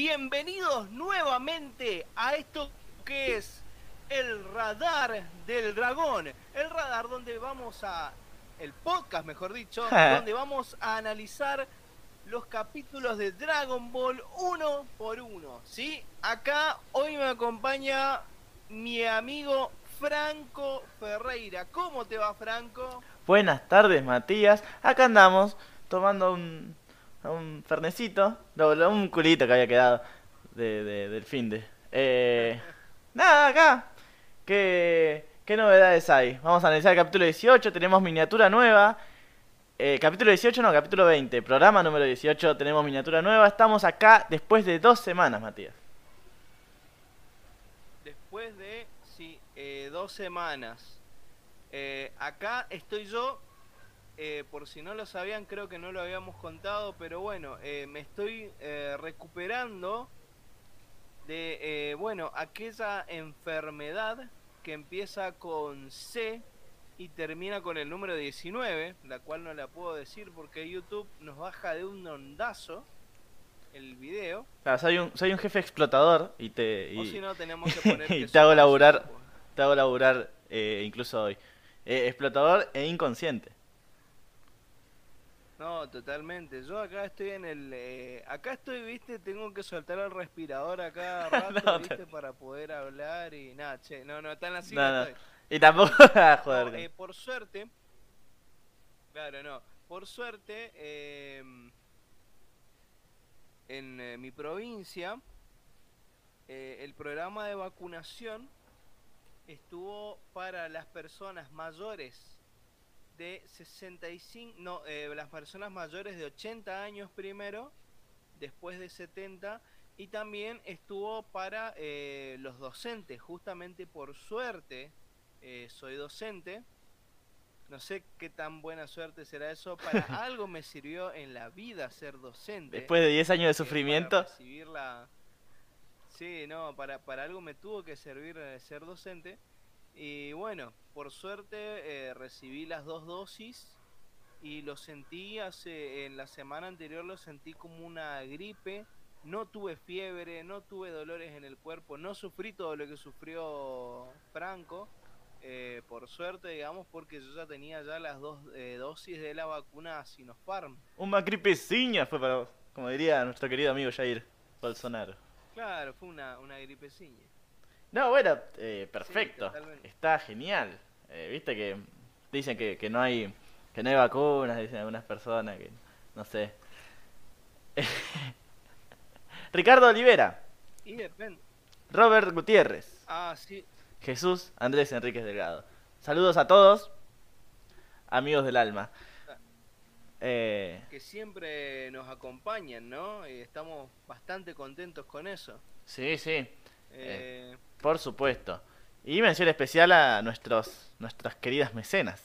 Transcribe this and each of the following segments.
Bienvenidos nuevamente a esto que es el radar del dragón. El radar donde vamos a... El podcast, mejor dicho, donde vamos a analizar los capítulos de Dragon Ball uno por uno. ¿Sí? Acá hoy me acompaña mi amigo Franco Ferreira. ¿Cómo te va, Franco? Buenas tardes, Matías. Acá andamos tomando un, un fernecito, un culito que había quedado de, del fin de. Eh, nada, acá. ¿Qué, ¿Qué novedades hay? Vamos a analizar el capítulo 18, tenemos miniatura nueva. Eh, capítulo 18, no, capítulo 20, programa número 18, tenemos miniatura nueva. Estamos acá después de dos semanas, Matías. Después de, sí, eh, dos semanas. Eh, acá estoy yo eh, por si no lo sabían, creo que no lo habíamos contado, pero bueno, eh, me estoy eh, recuperando de, bueno, aquella enfermedad que empieza con C y termina con el número 19, la cual no la puedo decir porque YouTube nos baja de un ondazo el video. Claro, soy un, soy un jefe explotador y te... Y, si no, tenemos que poner y te hago laburar, te hago laburar incluso hoy. explotador e inconsciente. No, totalmente. Yo acá estoy en el... Eh, acá estoy, viste, tengo que soltar el respirador acá rato, viste, para poder hablar y nada, che. No, no, tan así no, Estoy. Y tampoco... Ah, joder. eh, por suerte... Claro, no. Por suerte, eh, en mi provincia, eh, el programa de vacunación estuvo para las personas mayores de 65, no, eh, las personas mayores de 80 años primero, después de 70, y también estuvo para eh, los docentes, justamente por suerte, eh, soy docente, no sé qué tan buena suerte será eso, para algo me sirvió en la vida ser docente. Después de 10 años de sufrimiento. recibir la... Sí, no, para, para algo me tuvo que servir ser docente. Y bueno, por suerte eh, recibí las dos dosis y lo sentí hace en la semana anterior lo sentí como una gripe. No tuve fiebre, no tuve dolores en el cuerpo, no sufrí todo lo que sufrió Franco. Eh, por suerte, digamos, porque yo ya tenía ya las dos eh, dosis de la vacuna Sinopharm. Una gripeciña fue para como diría nuestro querido amigo Jair Bolsonaro. Claro, fue una, una gripeciña. No, bueno, eh, perfecto. Está genial. Eh, Viste que dicen que, que, no hay que no hay vacunas, dicen algunas personas que no sé. Ricardo Olivera. Robert Gutiérrez. Ah, sí. Jesús Andrés Enríquez Delgado. Saludos a todos, amigos del alma. Eh... Que siempre nos acompañan, ¿no? Y estamos bastante contentos con eso. Sí, sí. Eh... Por supuesto. Y mención especial a nuestros nuestras queridas mecenas.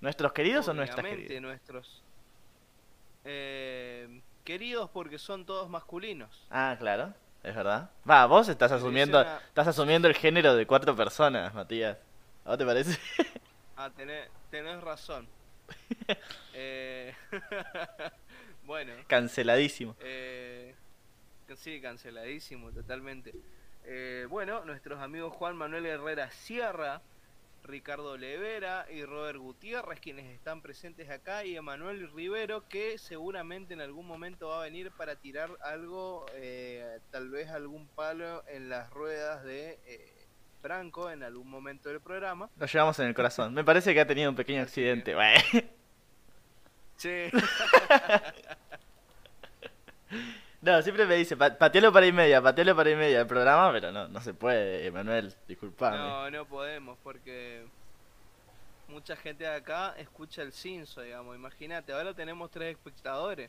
¿Nuestros queridos o nuestras queridas? nuestros. Eh, queridos porque son todos masculinos. Ah, claro, es verdad. Va, vos estás asumiendo estás asumiendo el género de cuatro personas, Matías. ¿A te parece? ah, tenés, tenés razón. eh... bueno. Canceladísimo. Eh... Sí, canceladísimo, totalmente. Eh, bueno, nuestros amigos Juan Manuel Herrera Sierra, Ricardo Levera y Robert Gutiérrez, quienes están presentes acá, y Emanuel Rivero, que seguramente en algún momento va a venir para tirar algo, eh, tal vez algún palo en las ruedas de eh, Franco en algún momento del programa. Lo llevamos en el corazón. Me parece que ha tenido un pequeño accidente. Sí. No, siempre me dice, patealo para y media, patealo para y media el programa, pero no, no se puede, Emanuel, disculpame. No, no podemos, porque mucha gente de acá escucha el cinzo, digamos. Imagínate, ahora tenemos tres espectadores.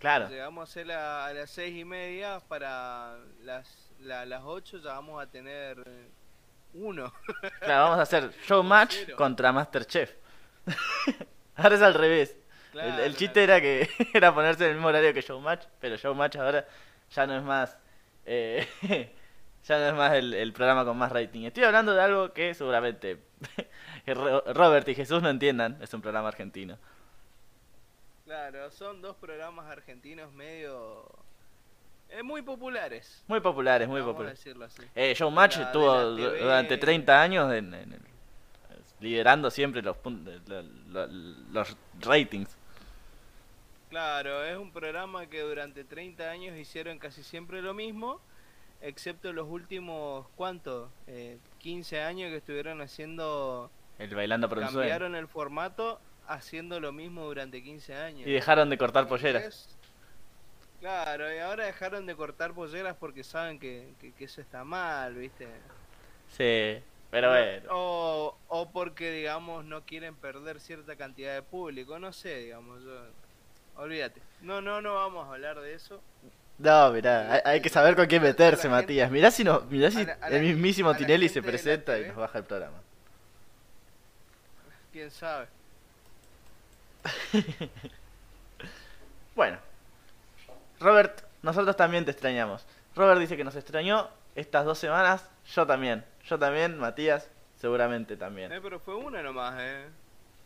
Claro. Llegamos a hacer a las seis y media, para las, las ocho ya vamos a tener uno. Claro, vamos a hacer Showmatch contra Masterchef. ahora es al revés el, chiste era que era ponerse en el mismo horario que Showmatch, pero Showmatch ahora ya no es más eh, ya no es más el, programa con más rating. Estoy hablando de algo que seguramente Robert y Jesús no entiendan, es un programa argentino. Claro, son dos programas argentinos medio eh, muy populares. Muy populares, muy populares. Eh, Showmatch la- estuvo de durante 30 años en- liderando siempre los, pun- lo- lo- los ratings. Claro, es un programa que durante 30 años hicieron casi siempre lo mismo, excepto los últimos, ¿cuánto? Eh, 15 años que estuvieron haciendo, El Bailando por un cambiaron el formato haciendo lo mismo durante 15 años. Y dejaron de cortar polleras. Claro, y ahora dejaron de cortar polleras porque saben que, que, que eso está mal, ¿viste? Sí, pero bueno. O, o porque, digamos, no quieren perder cierta cantidad de público, no sé, digamos, yo... Olvídate. No, no, no vamos a hablar de eso. No, mirá, hay, hay que saber con quién meterse, Matías. Mirá si, no, mirá si la- el mismísimo Tinelli se presenta y nos baja el programa. ¿Quién sabe? Bueno, Robert, nosotros también te extrañamos. Robert dice que nos extrañó estas dos semanas. Yo también. Yo también, Matías, seguramente también. Eh, pero fue una nomás, ¿eh?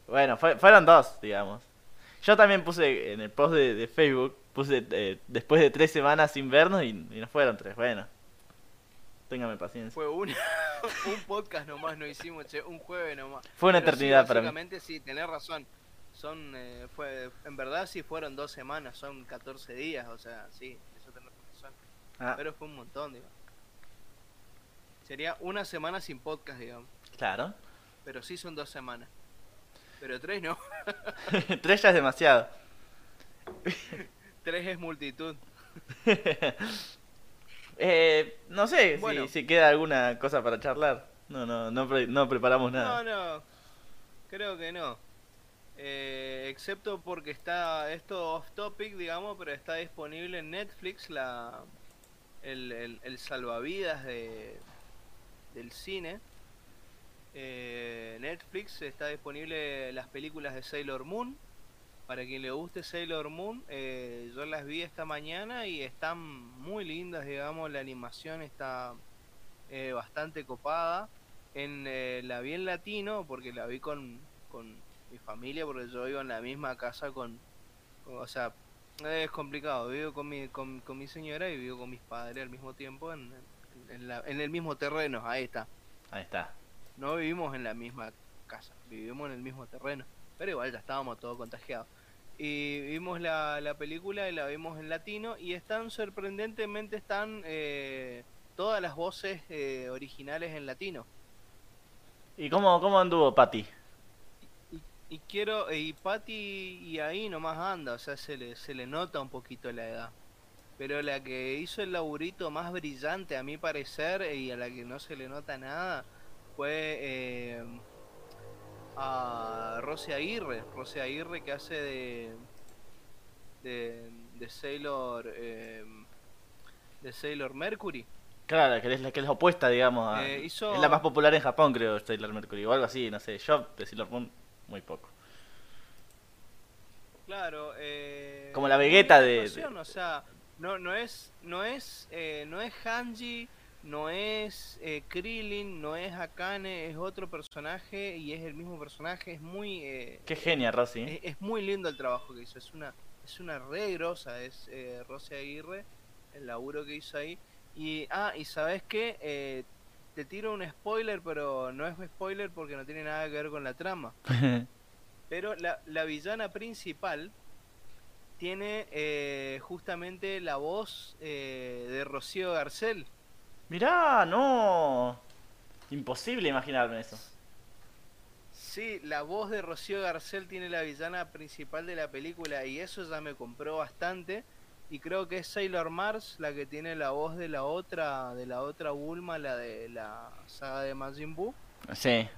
Bueno, fue- fueron dos, digamos. Yo también puse en el post de, de Facebook, puse eh, después de tres semanas sin vernos y, y no fueron tres. Bueno, téngame paciencia. Fue una. un podcast nomás no hicimos, che, un jueves nomás. Fue una Pero sí, eternidad para mí. Básicamente sí, tenés razón. Son, eh, fue, en verdad sí fueron dos semanas, son 14 días, o sea, sí, eso tenés razón. Ah, Pero fue un montón, digamos. Sería una semana sin podcast, digamos. claro. Pero sí son dos semanas. Pero tres no. tres ya es demasiado. tres es multitud. Eh, no sé Bueno. si, si queda alguna cosa para charlar. No, no, no, pre- no preparamos nada. No, no, creo que no. Eh, excepto porque está esto off topic, digamos, pero está disponible en Netflix la el, el, el salvavidas de del cine. Eh, Netflix está disponible las películas de Sailor Moon. Para quien le guste Sailor Moon, eh, yo las vi esta mañana y están muy lindas, digamos, la animación está eh, bastante copada. En, eh, la vi en latino porque la vi con, con mi familia, porque yo vivo en la misma casa con, o sea, es complicado, vivo con mi, con, con mi señora y vivo con mis padres al mismo tiempo en, en, la- en el mismo terreno, ahí está. Ahí está. No vivimos en la misma casa, vivimos en el mismo terreno, pero igual ya estábamos todos contagiados. Y vimos la, la película y la vimos en latino y están sorprendentemente están eh, todas las voces eh, originales en latino. ¿Y cómo, cómo anduvo Patty? Y, y quiero, y Patty y ahí nomás anda, o sea, se le, se le nota un poquito la edad. Pero la que hizo el laburito más brillante a mi parecer y a la que no se le nota nada fue eh, a Rosy Aguirre. Rosy Aguirre que hace de, de, de Sailor, eh, de Sailor Mercury. Claro, que es la que es opuesta, digamos. a- Eh, hizo- Es la más popular en Japón, creo, Sailor Mercury. O algo así, no sé. Yo de Sailor Moon, muy poco. Claro, eh, Como la Vegeta de- actuación, o sea, no no es no es eh, no es Hanji, no es eh, Krillin, no es Akane, es otro personaje y es el mismo personaje, es muy eh, Qué genia, Rosy. es, es muy lindo el trabajo que hizo, es una es una re grosa, es eh, Rosy Aguirre, el laburo que hizo ahí y ah y sabes qué Eh, te tiro un spoiler, pero no es spoiler porque no tiene nada que ver con la trama. Pero la, la villana principal tiene eh, justamente la voz eh, de Rocío Garcel. Mirá, no. Imposible imaginarme eso. Sí, la voz de Rocío Garcel tiene la villana principal de la película y eso ya me compró bastante. Y creo que es Sailor Mars la que tiene la voz de la otra, de la otra Bulma, la de la saga de Majin Buu. Sí.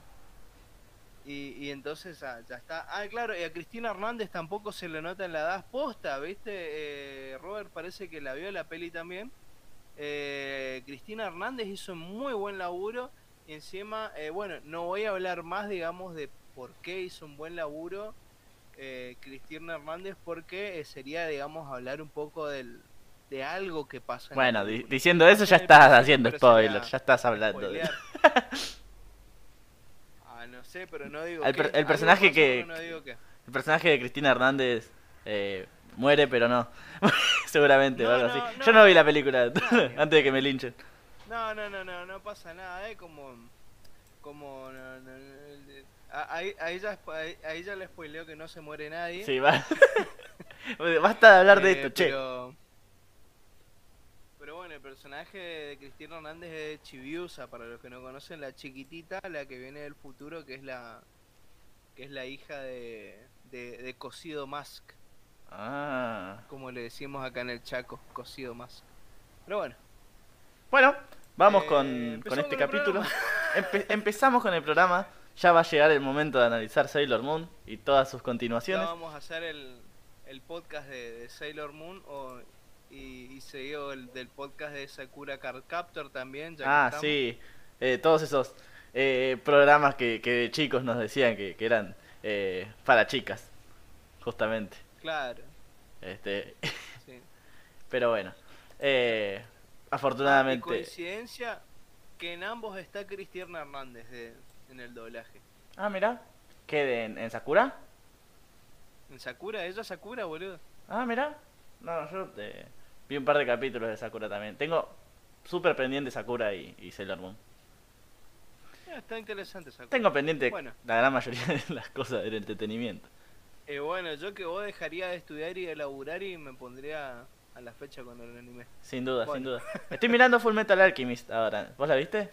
Y, y entonces ah, ya está. Ah, claro, y a Cristina Hernández tampoco se le nota en la edad posta, ¿viste? Eh, Robert parece que la vio la peli también. Eh, Cristina Hernández hizo un muy buen laburo. Y encima, eh, bueno, no voy a hablar más, digamos, de por qué hizo un buen laburo eh, Cristina Hernández, porque eh, sería, digamos, hablar un poco del, de algo que pasa. en Bueno, di- diciendo eso ya el estás haciendo spoiler, ya estás hablando. de-. Ah, no sé, pero no digo El per- el Algo personaje que- no digo qué. El personaje de Cristina Hernández, eh, muere, pero no. Seguramente, o algo no, así. no. Yo no vi la película antes de que me linchen. No, no, no, no, no pasa nada, eh, como... Como... no, no, no, a, ahí, ahí ya, ahí, ya le spoileo que no se muere nadie. Sí, va. Basta de hablar de Eh, esto, che. pero, pero bueno, el personaje de Cristina Hernández es Chibiusa, para los que no conocen, la chiquitita, la que viene del futuro, que es la que es la hija de, de, de Cocido Mask, Ah. como le decimos acá en el Chaco, Cocido Mask. Pero bueno, Bueno, vamos Eh, con, con este con capítulo. Empe- empezamos con el programa. Ya va a llegar el momento de analizar Sailor Moon y todas sus ya continuaciones. vamos a hacer el, el podcast de, de Sailor Moon o, y, y seguido el del podcast de Sakura Card Captor también. Ya Ah, sí. Eh, todos esos eh, programas que, que de chicos nos decían que, que eran eh, para chicas, justamente. Claro, Este, sí. pero bueno, eh, Ah, afortunadamente. coincidencia que en ambos está Cristina Hernández de- en el doblaje. Ah, mira, ¿qué en, en Sakura? En Sakura, ella Sakura, boludo. Ah, mira. No, yo vi un par de capítulos de Sakura también. Tengo súper pendiente Sakura y, y Sailor Moon. Ah, está interesante Sakura. Tengo pendiente Bueno. la gran mayoría de las cosas del entretenimiento. Eh, bueno, yo que vos dejaría de estudiar y de laburar y me pondría a la fecha con el anime. Sin duda, sin duda. Estoy mirando Full Metal Alchemist ahora. ¿Vos la viste?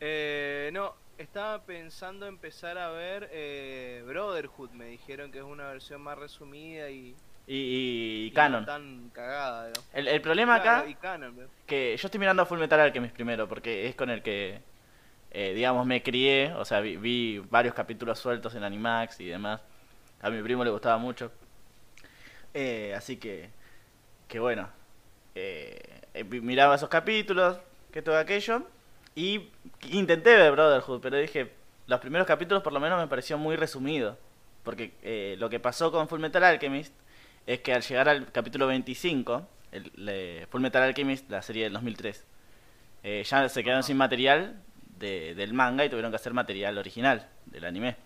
Eh, no, estaba pensando empezar a ver eh, Brotherhood. Me dijeron que es una versión más resumida y, Y, y, y y Canon. no tan cagada. digamos. El, el problema Claro, acá, y canon, ¿ves? que yo estoy mirando Full Metal Alchemist primero, porque es con el que, eh, digamos, me crié. O sea, vi, vi varios capítulos sueltos en Animax y demás. A mi primo le gustaba mucho. Eh, así que, que bueno. eh, eh, miraba esos capítulos, que todo aquello. Y intenté ver Brotherhood, pero dije, los primeros capítulos por lo menos me pareció muy resumido. Porque eh, lo que pasó con Full Metal Alchemist es que al llegar al capítulo 25, el, le- Full Metal Alchemist, la serie del 2003, eh, ya se quedaron sin material de- del manga y tuvieron que hacer material original del anime.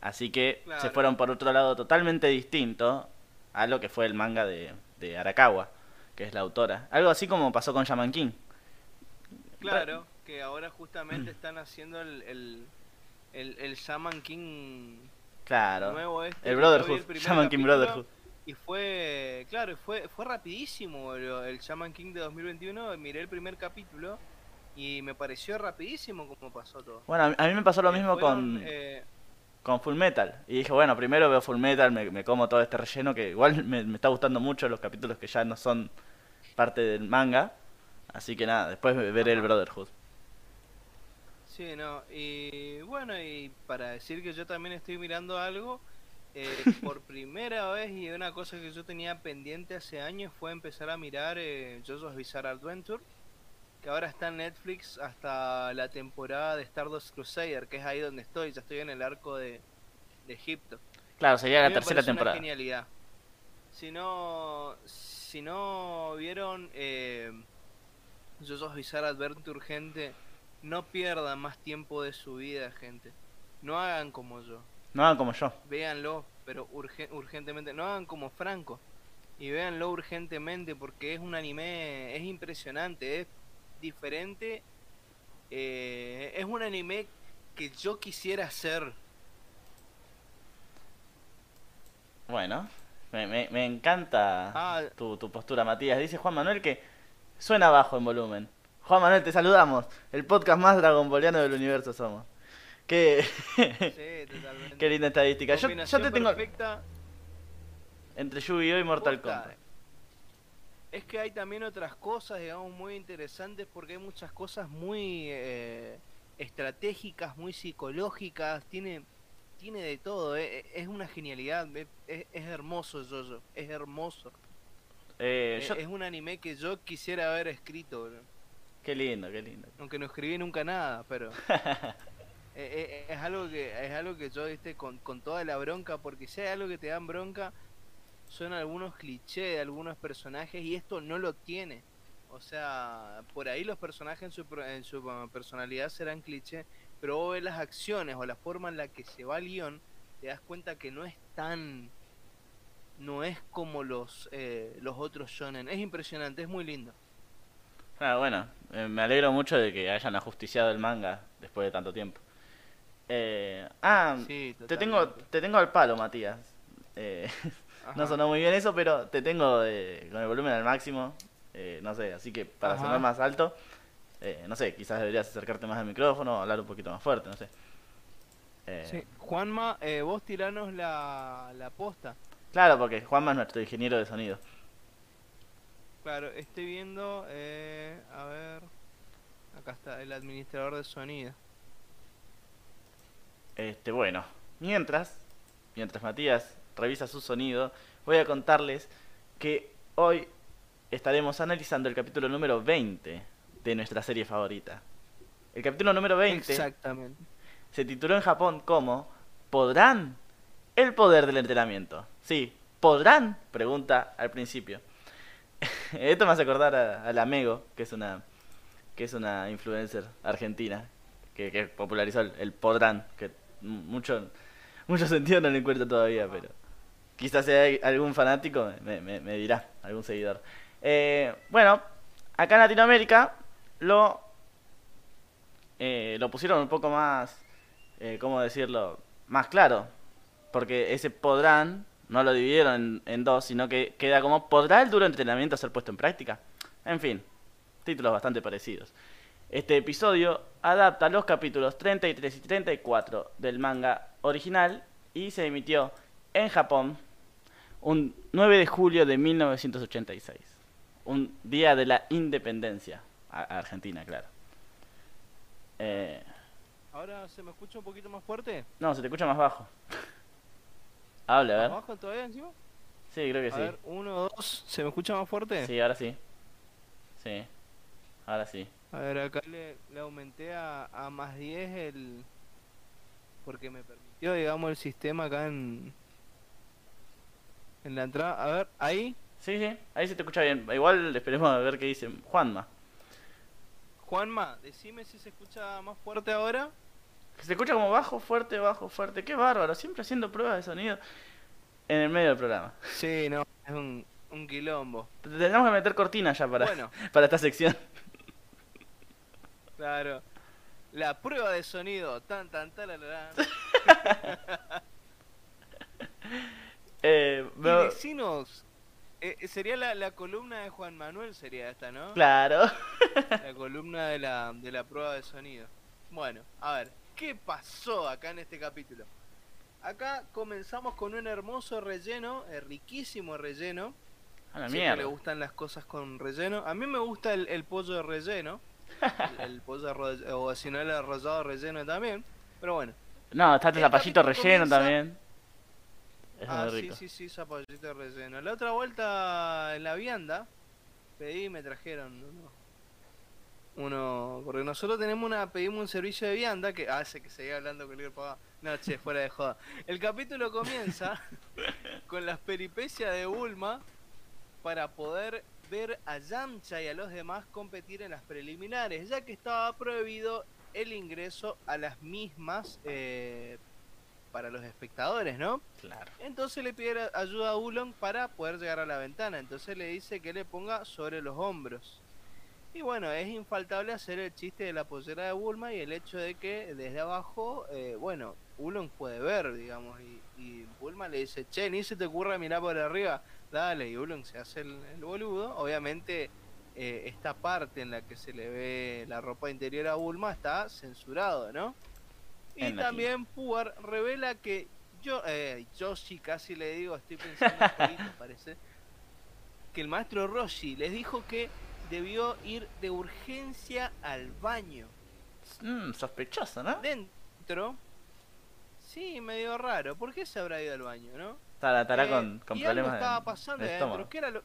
Así que se fueron por otro lado totalmente distinto a lo que fue el manga de, de Arakawa, que es la autora. Algo así como pasó con Shaman King. Claro, que ahora justamente están haciendo el, el, el, el Shaman King Claro. nuevo este. el Brotherhood, Shaman King Brotherhood. Y fue, claro, fue, fue rapidísimo el, Shaman King de 2021. Miré el primer capítulo y me pareció rapidísimo como pasó todo. Bueno, a mí- me pasó lo Eh, mismo fueron, con, eh, con Full Metal. Y dije, bueno, primero veo Full Metal, me, me como todo este relleno que igual me, me está gustando mucho los capítulos que ya no son parte del manga. Así que nada, después veré el. Brotherhood. Sí, no, y bueno, y para decir que yo también estoy mirando algo, eh, por primera vez y una cosa que yo tenía pendiente hace años fue empezar a mirar eh, JoJo's Bizarre Adventure, que ahora está en Netflix hasta la temporada de Stardust Crusader, que es ahí donde estoy, ya estoy en el arco de, de Egipto. Claro, sería la tercera parece una temporada. genialidad. Si no, si no vieron eh, JoJo's Bizarre Adventure, gente, no pierdan más tiempo de su vida, gente. No hagan como yo. No hagan como yo. Véanlo, pero urge- urgentemente. No hagan como Franco. Y véanlo urgentemente porque es un anime, es impresionante, es diferente. eh, es un anime que yo quisiera hacer. Bueno, me, me, me encanta Ah. tu, tu postura, Matías. Dice Juan Manuel que suena bajo en volumen. Juan Manuel, te saludamos. El podcast más dragonboliano del universo somos. Qué, Sí, totalmente. qué linda estadística. Yo, yo te tengo perfecta. entre Yu-Gi-Oh y Mortal Kombat. Es que hay también otras cosas, digamos, muy interesantes porque hay muchas cosas muy eh, estratégicas, muy psicológicas, tiene tiene de todo, eh, es una genialidad, es, es hermoso Jojo, es hermoso. Eh, yo- Es un anime que yo quisiera haber escrito, bro. Qué lindo, qué lindo. aunque no escribí nunca nada, pero es algo que es algo que yo viste con, con toda la bronca, porque si hay algo que te dan bronca son algunos clichés de algunos personajes y esto no lo tiene. O sea, por ahí los personajes en su, en su personalidad serán clichés, pero vos ves las acciones o la forma en la que se va el guion, te das cuenta que no es tan no es como los, eh, los otros shonen. Es impresionante, es muy lindo. Ah, bueno, eh, me alegro mucho de que hayan ajusticiado el manga después de tanto tiempo. Eh, ah, Sí, te tengo, te tengo al palo, Matías. Eh, no sonó muy bien eso, pero te tengo eh, con el volumen al máximo. eh, no sé, así que para Ajá. sonar más alto, eh, no sé, quizás deberías acercarte más al micrófono o hablar un poquito más fuerte, no sé. Eh, Sí. Juanma, eh, vos tiranos la, la posta. Claro, porque Juanma es nuestro ingeniero de sonido. Claro, estoy viendo, eh, a ver, acá está el administrador de sonido. Este, bueno, mientras, mientras Matías revisa su sonido, voy a contarles que hoy estaremos analizando el capítulo número 20 de nuestra serie favorita. El capítulo número 20 Exactamente. se tituló en Japón como ¿Podrán? El poder del entrenamiento. Sí, ¿podrán? Pregunta al principio. Esto me hace acordar a, a la Mego, que es una que es una influencer argentina que, que popularizó el, el podrán, que mucho mucho sentido no le encuentro todavía, pero quizás hay algún fanático me dirá, algún seguidor. Eh, bueno, acá en Latinoamérica lo eh, lo pusieron un poco más, eh, ¿cómo decirlo? Más claro. Porque ese podrán no lo dividieron en, en dos, sino que queda como ¿podrá el duro entrenamiento ser puesto en práctica? En fin, títulos bastante parecidos. Este episodio adapta los capítulos 33 y 34 del manga original y se emitió en Japón un 9 de julio de 1986. Un día de la independencia. A- Argentina, claro. Eh, Ahora se me escucha un poquito más fuerte. no, se te escucha más bajo. Habla, a ver. ¿Abajo todavía encima? Sí, creo que A sí. ver, uno, dos, ¿se me escucha más fuerte? Sí, ahora sí. Sí. Ahora sí. A ver, acá le, le aumenté a, a más 10 el... Porque me permitió, digamos, el sistema acá en... En la entrada. A ver, ahí. Sí, sí, ahí se te escucha bien. Igual esperemos a ver qué dice Juanma. Juanma, decime si se escucha más fuerte ahora. Se escucha como bajo, fuerte, bajo, fuerte. Qué bárbaro, siempre haciendo pruebas de sonido en el medio del programa. Sí, no, es un, un quilombo. Tenemos que meter cortina ya para, Bueno, para esta sección. claro. La prueba de sonido. Tan, tan, talalala. Eh, me- vecinos. eh, sería la, la columna de Juan Manuel, sería esta, ¿no? Claro. La columna de la, de la prueba de sonido. Bueno, a ver, ¿qué pasó acá en este capítulo? Acá comenzamos con un hermoso relleno, eh, riquísimo relleno. A la Siempre le mierda. gustan las cosas con relleno. A mí me gusta el, el pollo de relleno. el, el pollo o si no el arrollado relleno también. Pero bueno. No, está el zapallito relleno comienza- también. Es ah, muy sí, rico. sí, sí, zapallito de relleno. La otra vuelta en la vianda, pedí y me trajeron uno. Uno, porque nosotros tenemos una, pedimos un servicio de vianda que hace que seguía hablando con el papá. No, che, fuera de joda. El capítulo comienza con las peripecias de Bulma para poder ver a Yamcha y a los demás competir en las preliminares, ya que estaba prohibido el ingreso a las mismas eh, para los espectadores, ¿no? Claro. Entonces le pide ayuda a Ulon para poder llegar a la ventana. Entonces le dice que le ponga sobre los hombros. Y bueno, es infaltable hacer el chiste de la pollera de Bulma y el hecho de que desde abajo, eh, bueno, Ulon puede ver, digamos. Y, y Bulma le dice, che, ni se te ocurra mirar por arriba. Dale, y Ulon se hace el, el boludo. Obviamente, eh, esta parte en la que se le ve la ropa interior a Bulma está censurado, ¿no? Y también Puar revela que yo, eh, Yoshi casi le digo, estoy pensando en Jorito, parece, que el maestro Roshi les dijo que debió ir de urgencia al baño. Mm, sospechoso, ¿no? Dentro, sí, medio raro. ¿Por qué se habrá ido al baño, no? Estará, estará Eh, con, con y algo problemas estaba de- pasando de adentro. ¿Qué era lo...?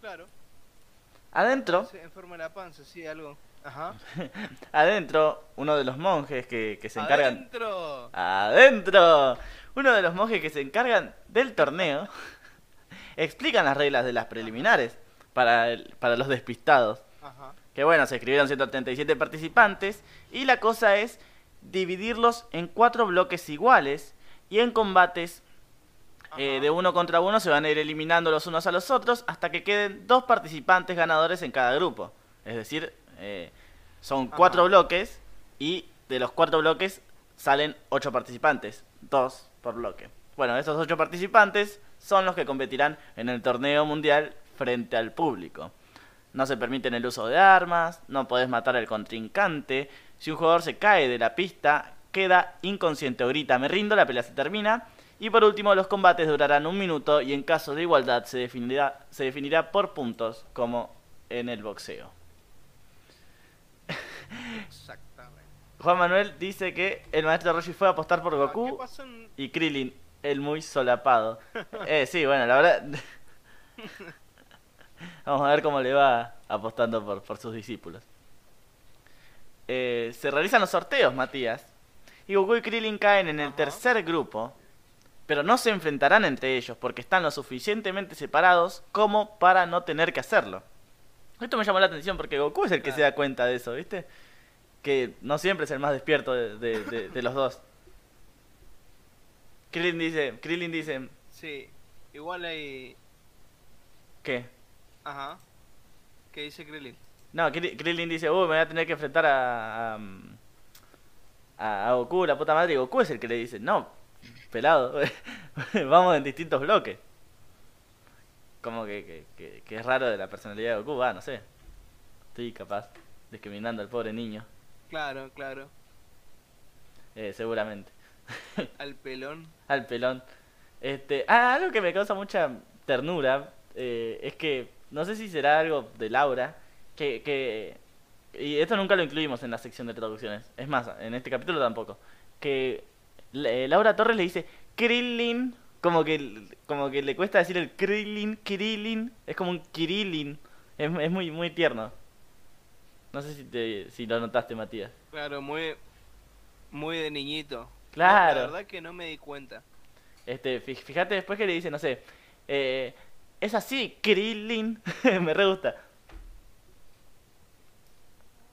Claro, Adentro, se enferma la panza, sí, algo. Ajá. adentro, uno de los monjes que, que se encargan... ¡Adentro! Adentro. Uno de los monjes que se encargan del torneo explican las reglas de las preliminares para, el- para los despistados. Ajá. Que bueno, se escribieron 137 participantes y la cosa es dividirlos en cuatro bloques iguales y en combates Eh, de uno contra uno se van a ir eliminando los unos a los otros hasta que queden dos participantes ganadores en cada grupo. Es decir, eh, son Ajá. cuatro bloques y de los cuatro bloques salen ocho participantes, dos por bloque. Bueno, esos ocho participantes son los que competirán en el torneo mundial frente al público. No se permiten el uso de armas, no podés matar al contrincante. Si un jugador se cae de la pista, queda inconsciente o grita me rindo, la pelea se termina. Y por último, los combates durarán un minuto y en caso de igualdad se definirá, se definirá por puntos, como en el boxeo. Exactamente. Juan Manuel dice que el maestro Roshi fue a apostar por Ah, ¿Qué Goku en- y Krillin, el muy solapado. Eh, sí, bueno, la verdad... Vamos a ver cómo le va apostando por, por sus discípulos. Eh, se realizan los sorteos, Matías. Y Goku y Krillin caen en el Ajá. tercer grupo. Pero no se enfrentarán entre ellos porque están lo suficientemente separados como para no tener que hacerlo. Esto me llamó la atención porque Goku es el que se da cuenta de eso, ¿viste? Que no siempre es el más despierto de, de- de- de los dos. Krillin dice, Krillin dice, Sí, igual hay... ¿qué? Ajá. ¿Qué dice Krillin? No, Kri- Krillin dice, uy, me voy a tener que enfrentar a, a, a, a Goku, la puta madre. Y Goku es el que le dice, no, pelado, vamos en distintos bloques. Como que, que, que- que es raro de la personalidad de Goku, ah, no sé. Estoy capaz discriminando al pobre niño, Claro, claro. eh, seguramente. Al pelón. al pelón. Este, ah, algo que me causa mucha ternura eh, es que no sé si será algo de Laura que, que y esto nunca lo incluimos en la sección de traducciones. Es más, en este capítulo tampoco. Que eh, Laura Torres le dice Krillin, como que como que le cuesta decir el Krillin, Krillin, es como un Kirillin. Es, es muy muy tierno. No sé si te, si lo notaste, Matías. Claro, muy... Muy de niñito. Claro. La verdad que no me di cuenta. Este, fí- fíjate después que le dice, no sé, eh, es así, Krillin, me re gusta.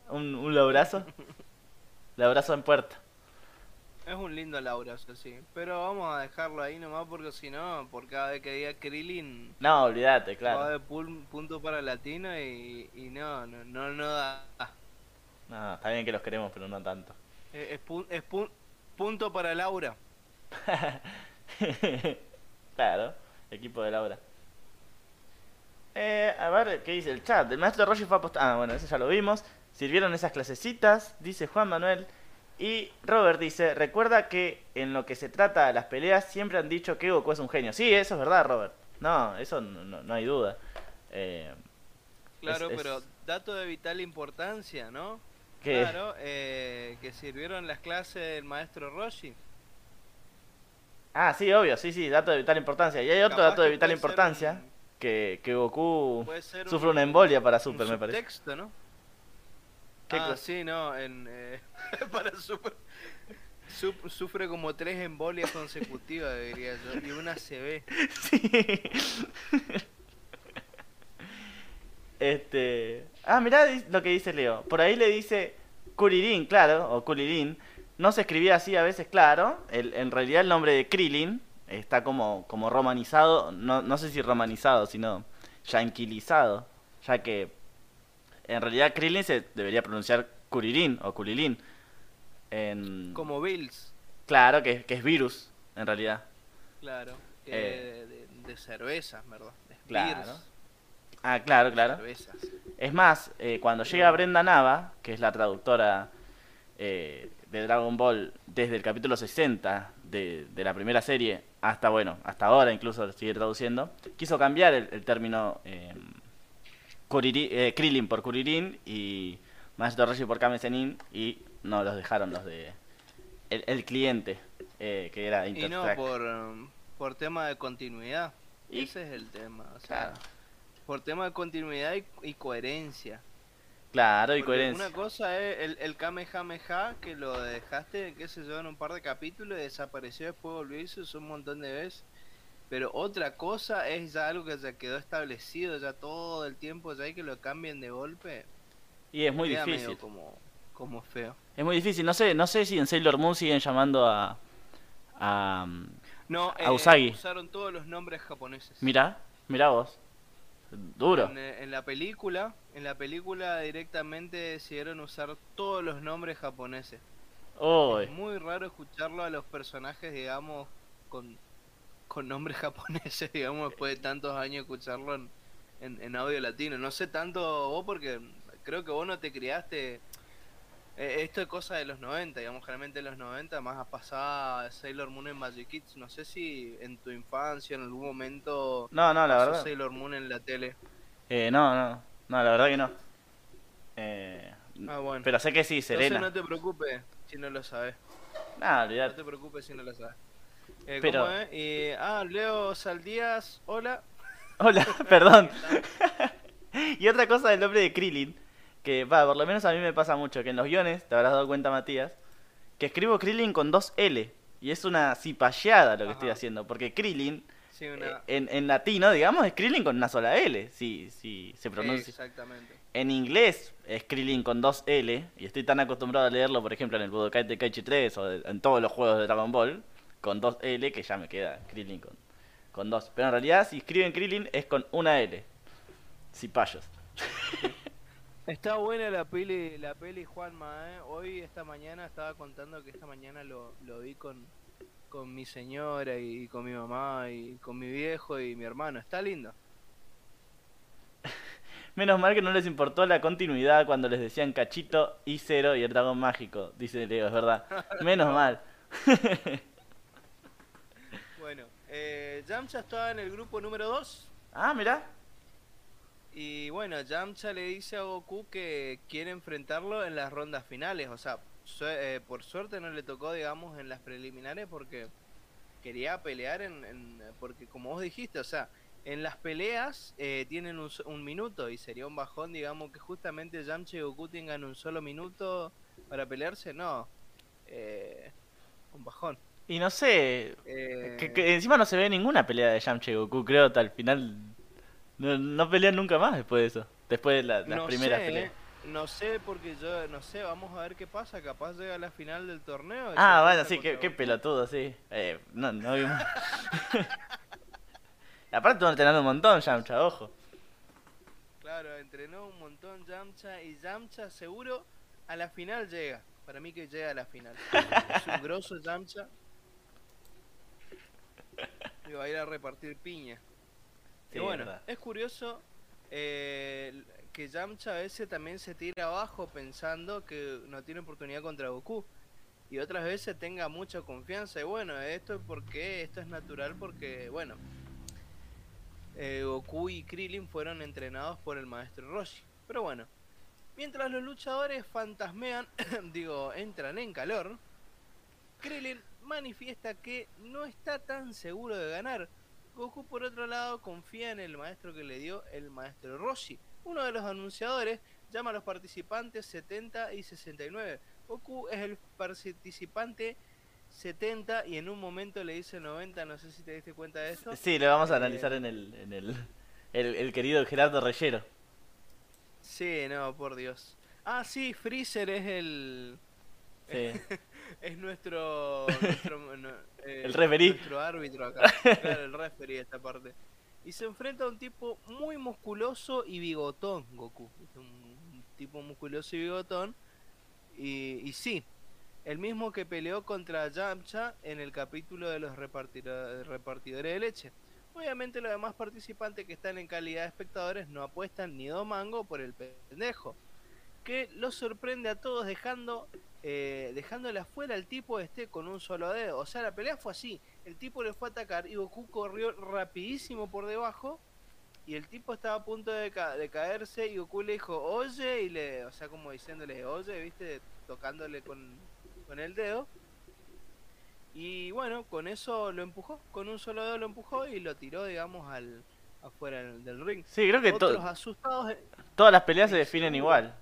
Un, un labrazo, labrazo en puerta. Es un lindo Laura, eso sí. Pero vamos a dejarlo ahí nomás porque si no, por cada vez que diga Krillin, No, olvídate, va claro. pul- punto para latino y, y no, no, no, no da. No, está bien que los queremos, pero no tanto. Es, es pun- es pun- punto para Laura. claro, equipo de Laura. Eh, a ver, ¿qué dice el chat? El maestro Roshi fue a apostar. Ah, bueno, eso ya lo vimos. Sirvieron esas clasecitas, dice Juan Manuel. Y Robert dice, recuerda que en lo que se trata de las peleas siempre han dicho que Goku es un genio. Sí, eso es verdad, Robert. No, eso no, no- no hay duda. Eh, Claro, Es- es- pero dato de vital importancia, ¿no? que Claro, eh, que sirvieron las clases del maestro Roshi. Ah, sí, obvio, sí, sí, dato de vital importancia. Y hay otro Capaz dato de vital importancia, un- que, que Goku sufre un- una embolia para un Super, me parece. subtexto, ¿no? ¿Qué ah, sí, no, en, eh, para Super. Sup- sufre como tres embolias consecutivas, diría yo, y una se ve. Sí. Este. Ah, mirá lo que dice Leo. Por ahí le dice Kuririn, claro, o Kuririn. No se escribía así a veces, claro. El- en realidad el nombre de Krillin está como, como romanizado. No, no sé si romanizado, sino yanquilizado. Ya que en realidad Krillin se debería pronunciar Kuririn o Kurilin. En... Como Bills, Claro, que, que es virus, en realidad. claro. que Eh. de, de- cervezas, ¿verdad? De Claro. beers, Ah, claro, claro. Cervezas. Es más, eh, cuando llega Brenda Nava, que es la traductora eh, de Dragon Ball desde el capítulo 60 de, de la primera serie hasta, bueno, hasta ahora incluso sigue traduciendo, quiso cambiar el, el término eh, Kuriri- eh, Krillin por Kuririn y Maestro Roshi por Kame Sennin y no los dejaron los de el, el cliente, eh, que era Y no Intertrack. por, por tema de continuidad. Y- Ese es el tema. O sea, Claro. por tema de continuidad y, y coherencia. Claro, y coherencia. Una cosa es el, el Kamehameha que lo dejaste, qué sé yo, en un par de capítulos y desapareció, después volvió y se usó un montón de veces. Pero otra cosa es ya algo que ya quedó establecido ya todo el tiempo, ya hay que lo cambien de golpe. Y es muy difícil. como, como feo. Es muy difícil. No sé, no sé si en Sailor Moon siguen llamando a. a. No, A Usagi. usaron todos los nombres japoneses. Mirá, mirá vos. Duro. En, eh, en la película, en la película directamente decidieron usar todos los nombres japoneses. Es muy raro escucharlo a los personajes, digamos, con, con nombres japoneses, digamos, después de tantos años escucharlo en, en, en audio latino. No sé tanto vos porque creo que vos no te criaste... eh, esto es cosa de los 90, digamos, generalmente en los 90 más pasaba Sailor Moon en Magic Kids. No sé si en tu infancia en algún momento No, no, la verdad. Sailor Moon en la tele. Eh, no, no. No, la verdad que no. Eh, Ah, bueno. pero sé que sí, Entonces Serena. no te preocupes si no lo sabes. Nah, No te preocupes si no lo sabes. Eh, Pero- ¿Cómo es? Eh, ah, Leo Saldías, hola. Hola, perdón. Y otra cosa del nombre de Krillin, que va, por lo menos a mí me pasa mucho, que en los guiones, te habrás dado cuenta Matías, que escribo Krillin con dos L. Y es una cipalleada lo que Ajá. estoy haciendo, porque Krillin, Sí, eh, una... en, en latino, digamos, es Krillin con una sola L, si, si se pronuncia. Exactamente. En inglés es Krillin con dos L, y estoy tan acostumbrado a leerlo, por ejemplo, en el Budokai Tenkaichi 3 o de- en todos los juegos de Dragon Ball, con dos L, que ya me queda Krillin con, con dos. Pero en realidad, si escriben Krillin es con una L. Cipayos. Está buena la peli, la peli Juanma, ¿eh? Hoy, esta mañana, estaba contando que esta mañana lo, lo vi con, con mi señora y con mi mamá y con mi viejo y mi hermano. Está lindo. Menos mal que no les importó la continuidad cuando les decían Cachito y Cero y el dragón mágico, dice Leo, es verdad. Menos mal. Eh, Yamcha estaba en el grupo número 2. Ah, mirá. Y bueno, Yamcha le dice a Goku que quiere enfrentarlo en las rondas finales. O sea, su- eh, por suerte no le tocó, digamos, en las preliminares porque quería pelear en, en- Porque como vos dijiste, o sea, en las peleas eh, tienen un, un minuto y sería un bajón, digamos, que justamente Yamcha y Goku tengan un solo minuto para pelearse. No. Eh, un bajón. Y no sé, Eh, que, que encima no se ve ninguna pelea de Yamcha y Goku, creo, hasta el final. No, no pelean nunca más después de eso. Después de la- las no primeras sé, peleas. No sé, porque yo, no sé, vamos a ver qué pasa. Capaz llega a la final del torneo. Ah, bueno, sí, qué, qué pelotudo, sí. Eh, no, no vimos. Aparte, entrenando un montón, Yamcha, ojo. Claro, entrenó un montón Yamcha y Yamcha seguro a la final llega. Para mí que llega a la final. es un grosso Yamcha. Va a ir a repartir piña. Sí, y bueno, verdad. es curioso eh, que Yamcha a veces también se tira abajo pensando que no tiene oportunidad contra Goku. Y otras veces tenga mucha confianza. Y bueno, esto es porque, esto es natural porque, bueno, eh, Goku y Krillin fueron entrenados por el maestro Roshi. Pero bueno, mientras los luchadores fantasmean, digo, entran en calor, Krillin manifiesta que no está tan seguro de ganar. Goku por otro lado confía en el maestro que le dio el maestro Roshi. Uno de los anunciadores llama a los participantes 70 y 69. Goku es el participante 70 y en un momento le dice 90, no sé si te diste cuenta de esto. Sí, lo vamos a Eh, analizar en el, en el, el, el querido Gerardo Reyero. Sí, no, por Dios. Ah, sí, Freezer es el Sí. es nuestro, nuestro no, eh, El referee. nuestro árbitro acá. Claro, el referee de esta parte. Y se enfrenta a un tipo muy musculoso y bigotón, Goku. Es un, tipo musculoso y bigotón. Y, y sí, el mismo que peleó contra Yamcha en el capítulo de los repartidores de leche. Obviamente los demás participantes que están en calidad de espectadores no apuestan ni dos mango por el pendejo. Que los sorprende a todos dejando eh, dejándole afuera al tipo este con un solo dedo. O sea, la pelea fue así. El tipo le fue a atacar y Goku corrió rapidísimo por debajo. Y el tipo estaba a punto de, ca- de caerse y Goku le dijo, oye, y le, o sea, como diciéndole, oye, viste, tocándole con, con el dedo. Y bueno, con eso lo empujó, con un solo dedo lo empujó y lo tiró, digamos, al afuera del, ring. Sí, creo que to- Otros asustados, eh, todas las peleas se definen igual.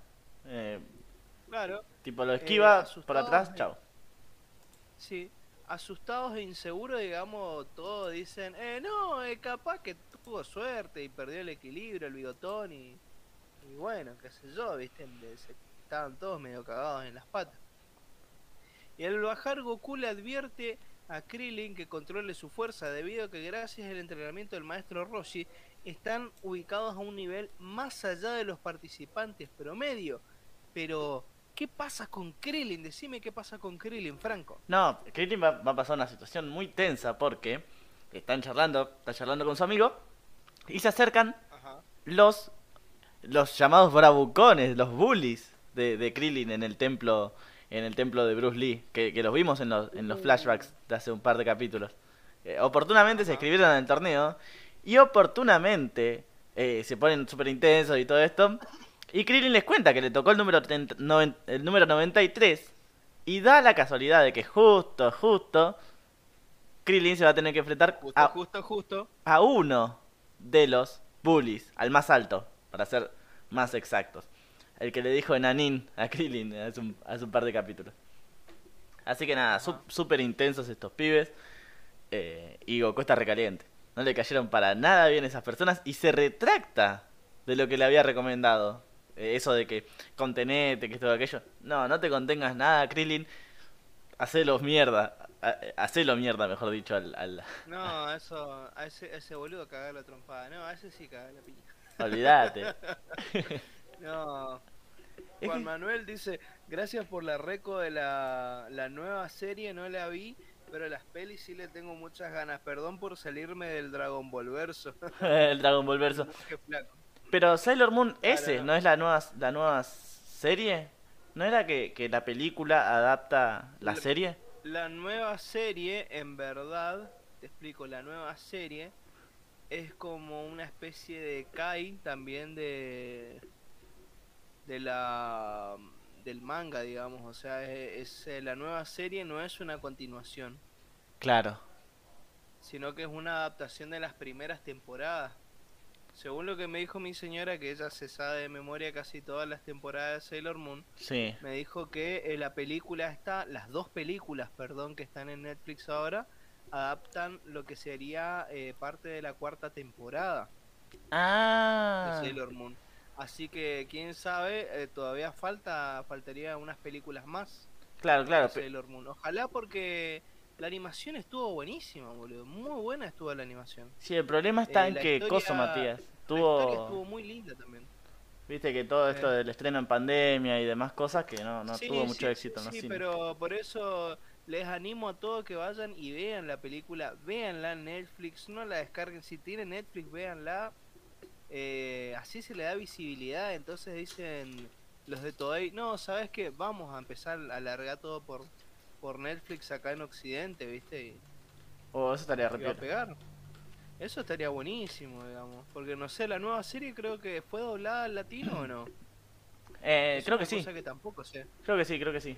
Eh, claro, tipo, lo esquiva por asustados, atrás, eh. chao. Sí, asustados e inseguros, digamos, todos dicen, eh, no, eh, capaz que tuvo suerte y perdió el equilibrio, el bigotón y, y bueno, qué sé yo, viste, se- estaban todos medio cagados en las patas. Y al bajar Goku le advierte a Krillin que controle su fuerza, debido a que gracias al entrenamiento del maestro Roshi están ubicados a un nivel más allá de los participantes promedio. Pero, ¿qué pasa con Krillin? Decime qué pasa con Krillin, Franco. No, Krillin va, va a pasar una situación muy tensa porque están charlando, está charlando con su amigo y se acercan Ajá. los los llamados bravucones, los bullies de, de Krillin en el templo en el templo de Bruce Lee, que, que los vimos en los, en los flashbacks de hace un par de capítulos. Eh, oportunamente se escribieron en el torneo y oportunamente eh, se ponen súper intensos y todo esto. Y Krillin les cuenta que le tocó el número, 30 noven- el número 93 y da la casualidad de que justo, justo, Krillin se va a tener que enfrentar Justo, a, justo, justo. a uno de los bullies, al más alto, para ser más exactos. El que le dijo enanín a Krillin hace un, hace un par de capítulos. Así que nada, su- súper intensos estos pibes. eh, y Goku está recaliente. No le cayeron para nada bien esas personas y se retracta de lo que le había recomendado. Eso de que contenete, que esto aquello. No, no te contengas nada, Krillin. Hacelo mierda. Ha- Hacelo mierda, mejor dicho, al, al, No, eso, a ese, a ese boludo cagar la trompada. No, a ese sí cagar la piña. Olvídate. No. Juan Manuel dice, gracias por la reco de la, la nueva serie, no la vi, pero las pelis sí le tengo muchas ganas. Perdón por salirme del Dragon Ball verso. el Dragon Ball verso. Qué flaco. Pero Sailor Moon S, no. ¿no es la nueva, la nueva serie? ¿No era que, que la película adapta la La- serie? La nueva serie, en verdad, te explico, la nueva serie es como una especie de Kai también de de la del manga, digamos, o sea, es, es, eh, la nueva serie no es una continuación, Claro. sino que es una adaptación de las primeras temporadas. Según lo que me dijo mi señora, que ella se sabe de memoria casi todas las temporadas de Sailor Moon, Sí. me dijo que eh, la película está, las dos películas, perdón, que están en Netflix ahora, adaptan lo que sería eh, parte de la cuarta temporada Ah. de Sailor Moon. Así que quién sabe, eh, todavía falta, faltaría unas películas más Claro, claro. Sailor Moon. Ojalá porque la animación estuvo buenísima, boludo, muy buena estuvo la animación. Sí, el problema está Eh, en la que historia- Coso Matías La historia tuvo, estuvo muy linda también. viste que todo esto Eh. del estreno en pandemia y demás cosas que no, no Sí, tuvo mucho sí, éxito sí, sí, pero por eso les animo a todos que vayan y vean la película, véanla en Netflix, no la descarguen, si tienen Netflix, véanla, eh, así se le da visibilidad, entonces dicen los de Toei, no, ¿sabes qué? Vamos a empezar a largar todo por, por Netflix acá en Occidente, ¿viste? Y, Oh, eso estaría y va a pegar. Eso estaría buenísimo, digamos, porque no sé, la nueva serie creo que fue doblada al latino o no. Eh, Es creo una que sí. cosa que tampoco sé. Creo que sí, creo que sí.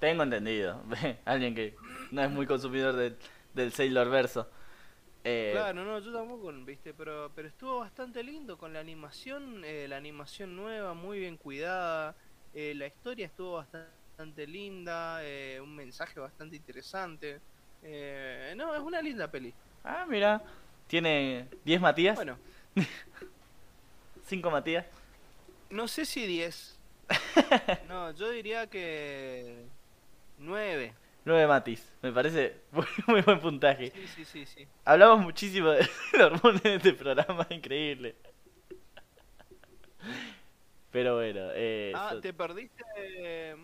Tengo entendido. Alguien que no es muy consumidor del, del Sailor Verso. Eh, Claro, no, yo tampoco, viste, pero, pero estuvo bastante lindo con la animación, eh, la animación nueva, muy bien cuidada, eh, la historia estuvo bastante linda, eh, un mensaje bastante interesante. Eh, no, es una linda peli. Ah, mira. Tiene 10 Matías, Bueno, 5 Matías. no sé si 10. No, yo diría que 9. 9 Matis. Me parece muy, muy buen puntaje. Sí, sí, sí, sí. Hablamos muchísimo de hormonas en este programa, increíble. Pero bueno, eh, Ah, so- te perdiste.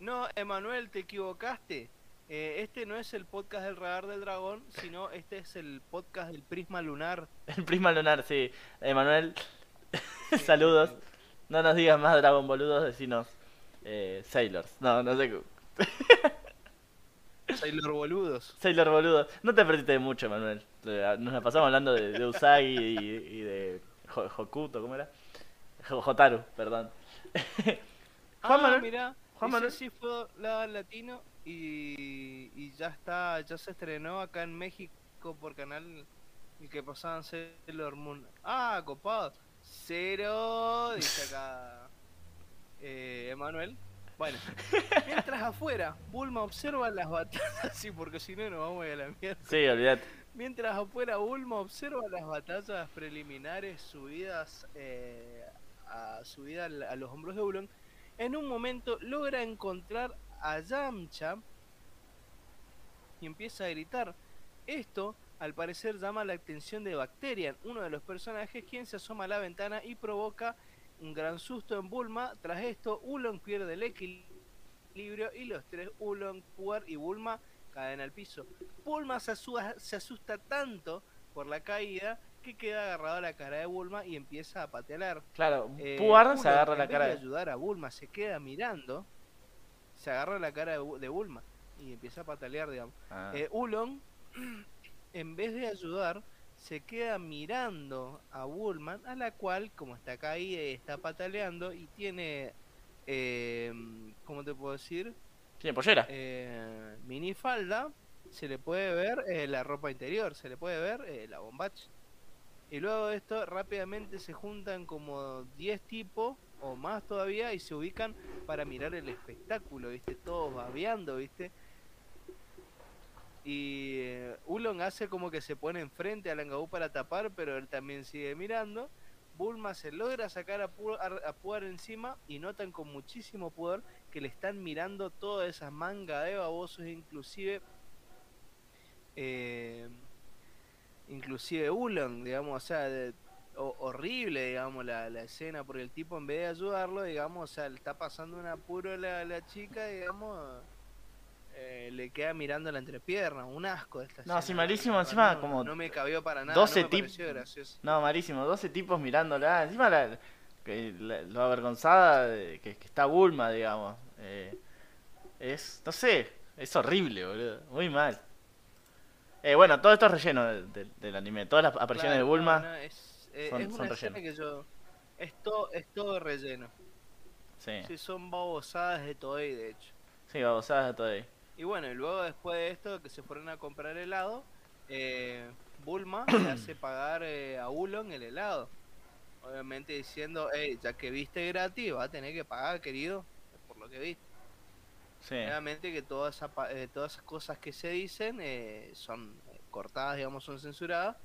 No, Emanuel, te equivocaste. Eh, este no es el podcast del radar del dragón, sino este es el podcast del prisma lunar. el prisma lunar, sí. Emanuel, saludos. No nos digas más Dragon Boludos, decinos eh, Sailors. No, no sé. Sailor boludos. Sailor Boludo. No te perdiste mucho, Emanuel. Eh, Nos la pasamos hablando de, de Usagi y, y de Ho- Hokuto, ¿cómo era? Hotaru, perdón. Juan ah, Manuel, mira, Manuel. sí fue la latino y, y ya está, ya se estrenó acá en México por canal el que pasaban Sailor Moon. Ah, copado. Cero, dice acá eh, Emanuel. Bueno, mientras afuera, Bulma observa las batallas, sí, porque si no nos vamos a ir a la mierda. Sí, olvídate. Mientras afuera Bulma observa las batallas preliminares subidas eh, a subida al- a los hombros de Ulon, en un momento logra encontrar a Yamcha y empieza a gritar. Esto, al parecer, llama la atención de Bacterian, uno de los personajes, quien se asoma a la ventana y provoca un gran susto en Bulma. Tras esto, Ulon pierde el equilibrio y los tres, Ulon, Puar y Bulma, caen al piso. Bulma se asusta, se asusta tanto por la caída que queda agarrado a la cara de Bulma y empieza a patear. Claro, Eh, Puar se agarra la cara de ayudar a Bulma, se queda mirando, se agarra la cara de, de Bulma y empieza a patalear, digamos. Ah. Eh, Ulon, en vez de ayudar, se queda mirando a Bulma, a la cual, como está caída y está pataleando y tiene, eh, ¿cómo te puedo decir? Tiene pollera. Eh, minifalda, se le puede ver eh, la ropa interior, se le puede ver eh, la bombacha. Y luego de esto rápidamente se juntan como 10 tipos o más todavía y se ubican para mirar el espectáculo, ¿viste? Todos babeando, ¿viste? Y eh, Ulon hace como que se pone enfrente a Langaú para tapar, pero él también sigue mirando. Bulma se logra sacar a, Pu- Puar encima y notan con muchísimo poder que le están mirando todas esas mangas de babosos, inclusive eh, inclusive Ulon, digamos, o sea, de- ho- horrible, digamos, la, la escena, porque el tipo en vez de ayudarlo, digamos, o sea, le está pasando un apuro a la, la chica, digamos, eh, le queda mirando la entrepierna, un asco de esta No, escena, sí, malísimo, encima no, como no me cabió para nada, 12 no me tip- pareció gracioso. No, malísimo. 12 tipos mirándola. Encima la, que la- lo avergonzada de- que, que está Bulma, digamos. Eh, es, no sé, es horrible, boludo. Muy mal. Eh, bueno, todo esto es relleno del, anime. Todas las apariciones Claro, de Bulma. no, no, es, eh, son- es son una escena relleno. que yo... Es, to- es todo relleno. Sí, Sí, son babosadas de todo de hecho. sí, babosadas de todo ahí. Y bueno, y luego después de esto, que se fueron a comprar helado, eh, Bulma le hace pagar eh, a Ulon el helado. Obviamente diciendo, hey, ya que viste gratis, va a tener que pagar, querido, por lo que viste. Sí. Obviamente que todas, esa pa- eh, todas esas cosas que se dicen eh, son eh, cortadas, digamos, son censuradas.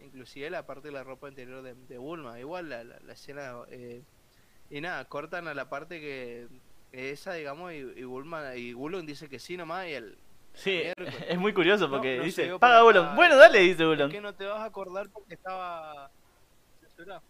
Inclusive la parte de la ropa interior de, de Bulma. Igual la, la, la escena... eh, y nada, cortan a la parte que... Esa, digamos, y, y Bulma y Ulon dice que sí nomás y el... Sí, es muy curioso porque no dice, paga acá, Ulon. Bueno, dale, dice ¿Por Ulon. qué no te vas a acordar porque estaba censurado?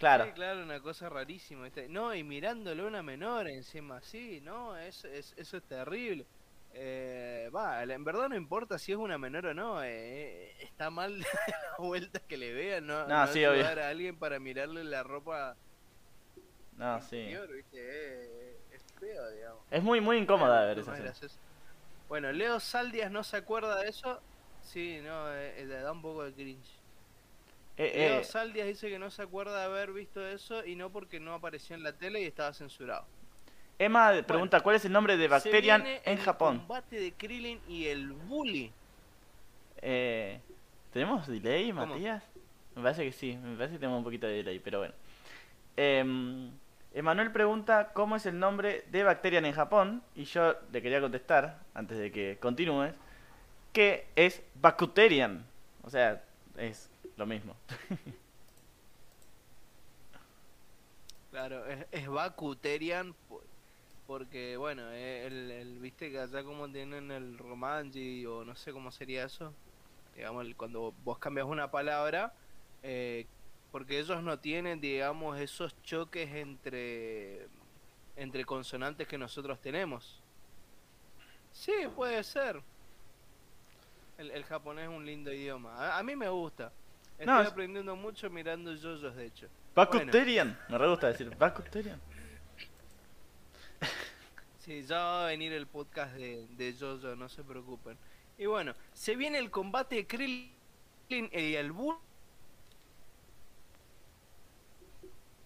Claro. Sí, claro, una cosa rarísima. No, y mirándole a una menor encima, sí, no, es, es- eso es terrible. Eh, va, en verdad no importa si es una menor o no, eh, está mal la vuelta que le vean, ¿no? No, sí, obvio. ayudar a alguien para mirarle la ropa No, sí. ¿viste? Eh, es feo, digamos. Es muy, muy incómoda No, ver no esa. Bueno, Leo Saldias no se acuerda de eso. Sí, no, eh, le da un poco de cringe. Eh, Leo eh, Saldias dice que no se acuerda de haber visto eso y no porque no apareció en la tele y estaba censurado. Emma pregunta, ¿cuál es el nombre de Bacterian en el Japón? combate de Krillin y el Bully. Eh, ¿Tenemos delay, ¿Cómo? Matías? Me parece que sí, me parece que tenemos un poquito de delay, pero bueno. Em, Emanuel pregunta cómo es el nombre de Bacterian en Japón y yo le quería contestar, antes de que continúes, que es Bakuterian. O sea, es lo mismo. Claro, es, es Bakuterian po- porque, bueno, eh, el, viste que allá como tienen el Romanji o no sé cómo sería eso. Digamos, el- cuando vos cambias una palabra, eh, porque ellos no tienen, digamos, esos choques entre, entre consonantes que nosotros tenemos. Sí, puede ser. El, el japonés es un lindo idioma. A, a mí me gusta. Estoy No, aprendiendo mucho mirando yoyos, de hecho. Bakuterian. Me re gusta decir Bakuterian. Sí, ya va a venir el podcast de, de Jojo, no se preocupen. Y bueno, se viene el combate de Krillin y el Bully.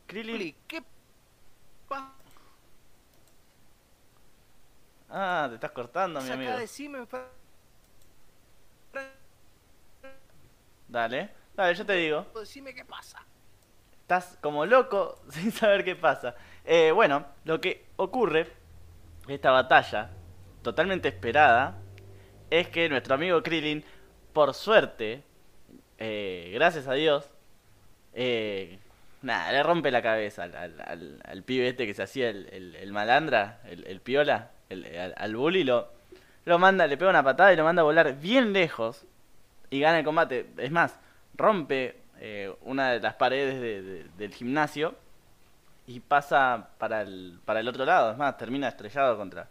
Krillin. ¿Qué pasa Ah, te estás cortando, mi amigo. acá? Decime, Dale, dale, yo te digo. decime qué pasa. Estás como loco sin saber qué pasa. Eh, bueno, lo que ocurre, esta batalla, totalmente esperada, es que nuestro amigo Krillin, por suerte, eh, gracias a Dios, eh, nada, le rompe la cabeza al, al, al- al pibe este que se hacía el, el- el malandra, el, el piola, el, al, al bully, lo, lo manda, le pega una patada y lo manda a volar bien lejos y gana el combate. Es más, rompe eh, una de las paredes de- de- del gimnasio y pasa para el, para el otro lado. Es más, termina estrellado contra,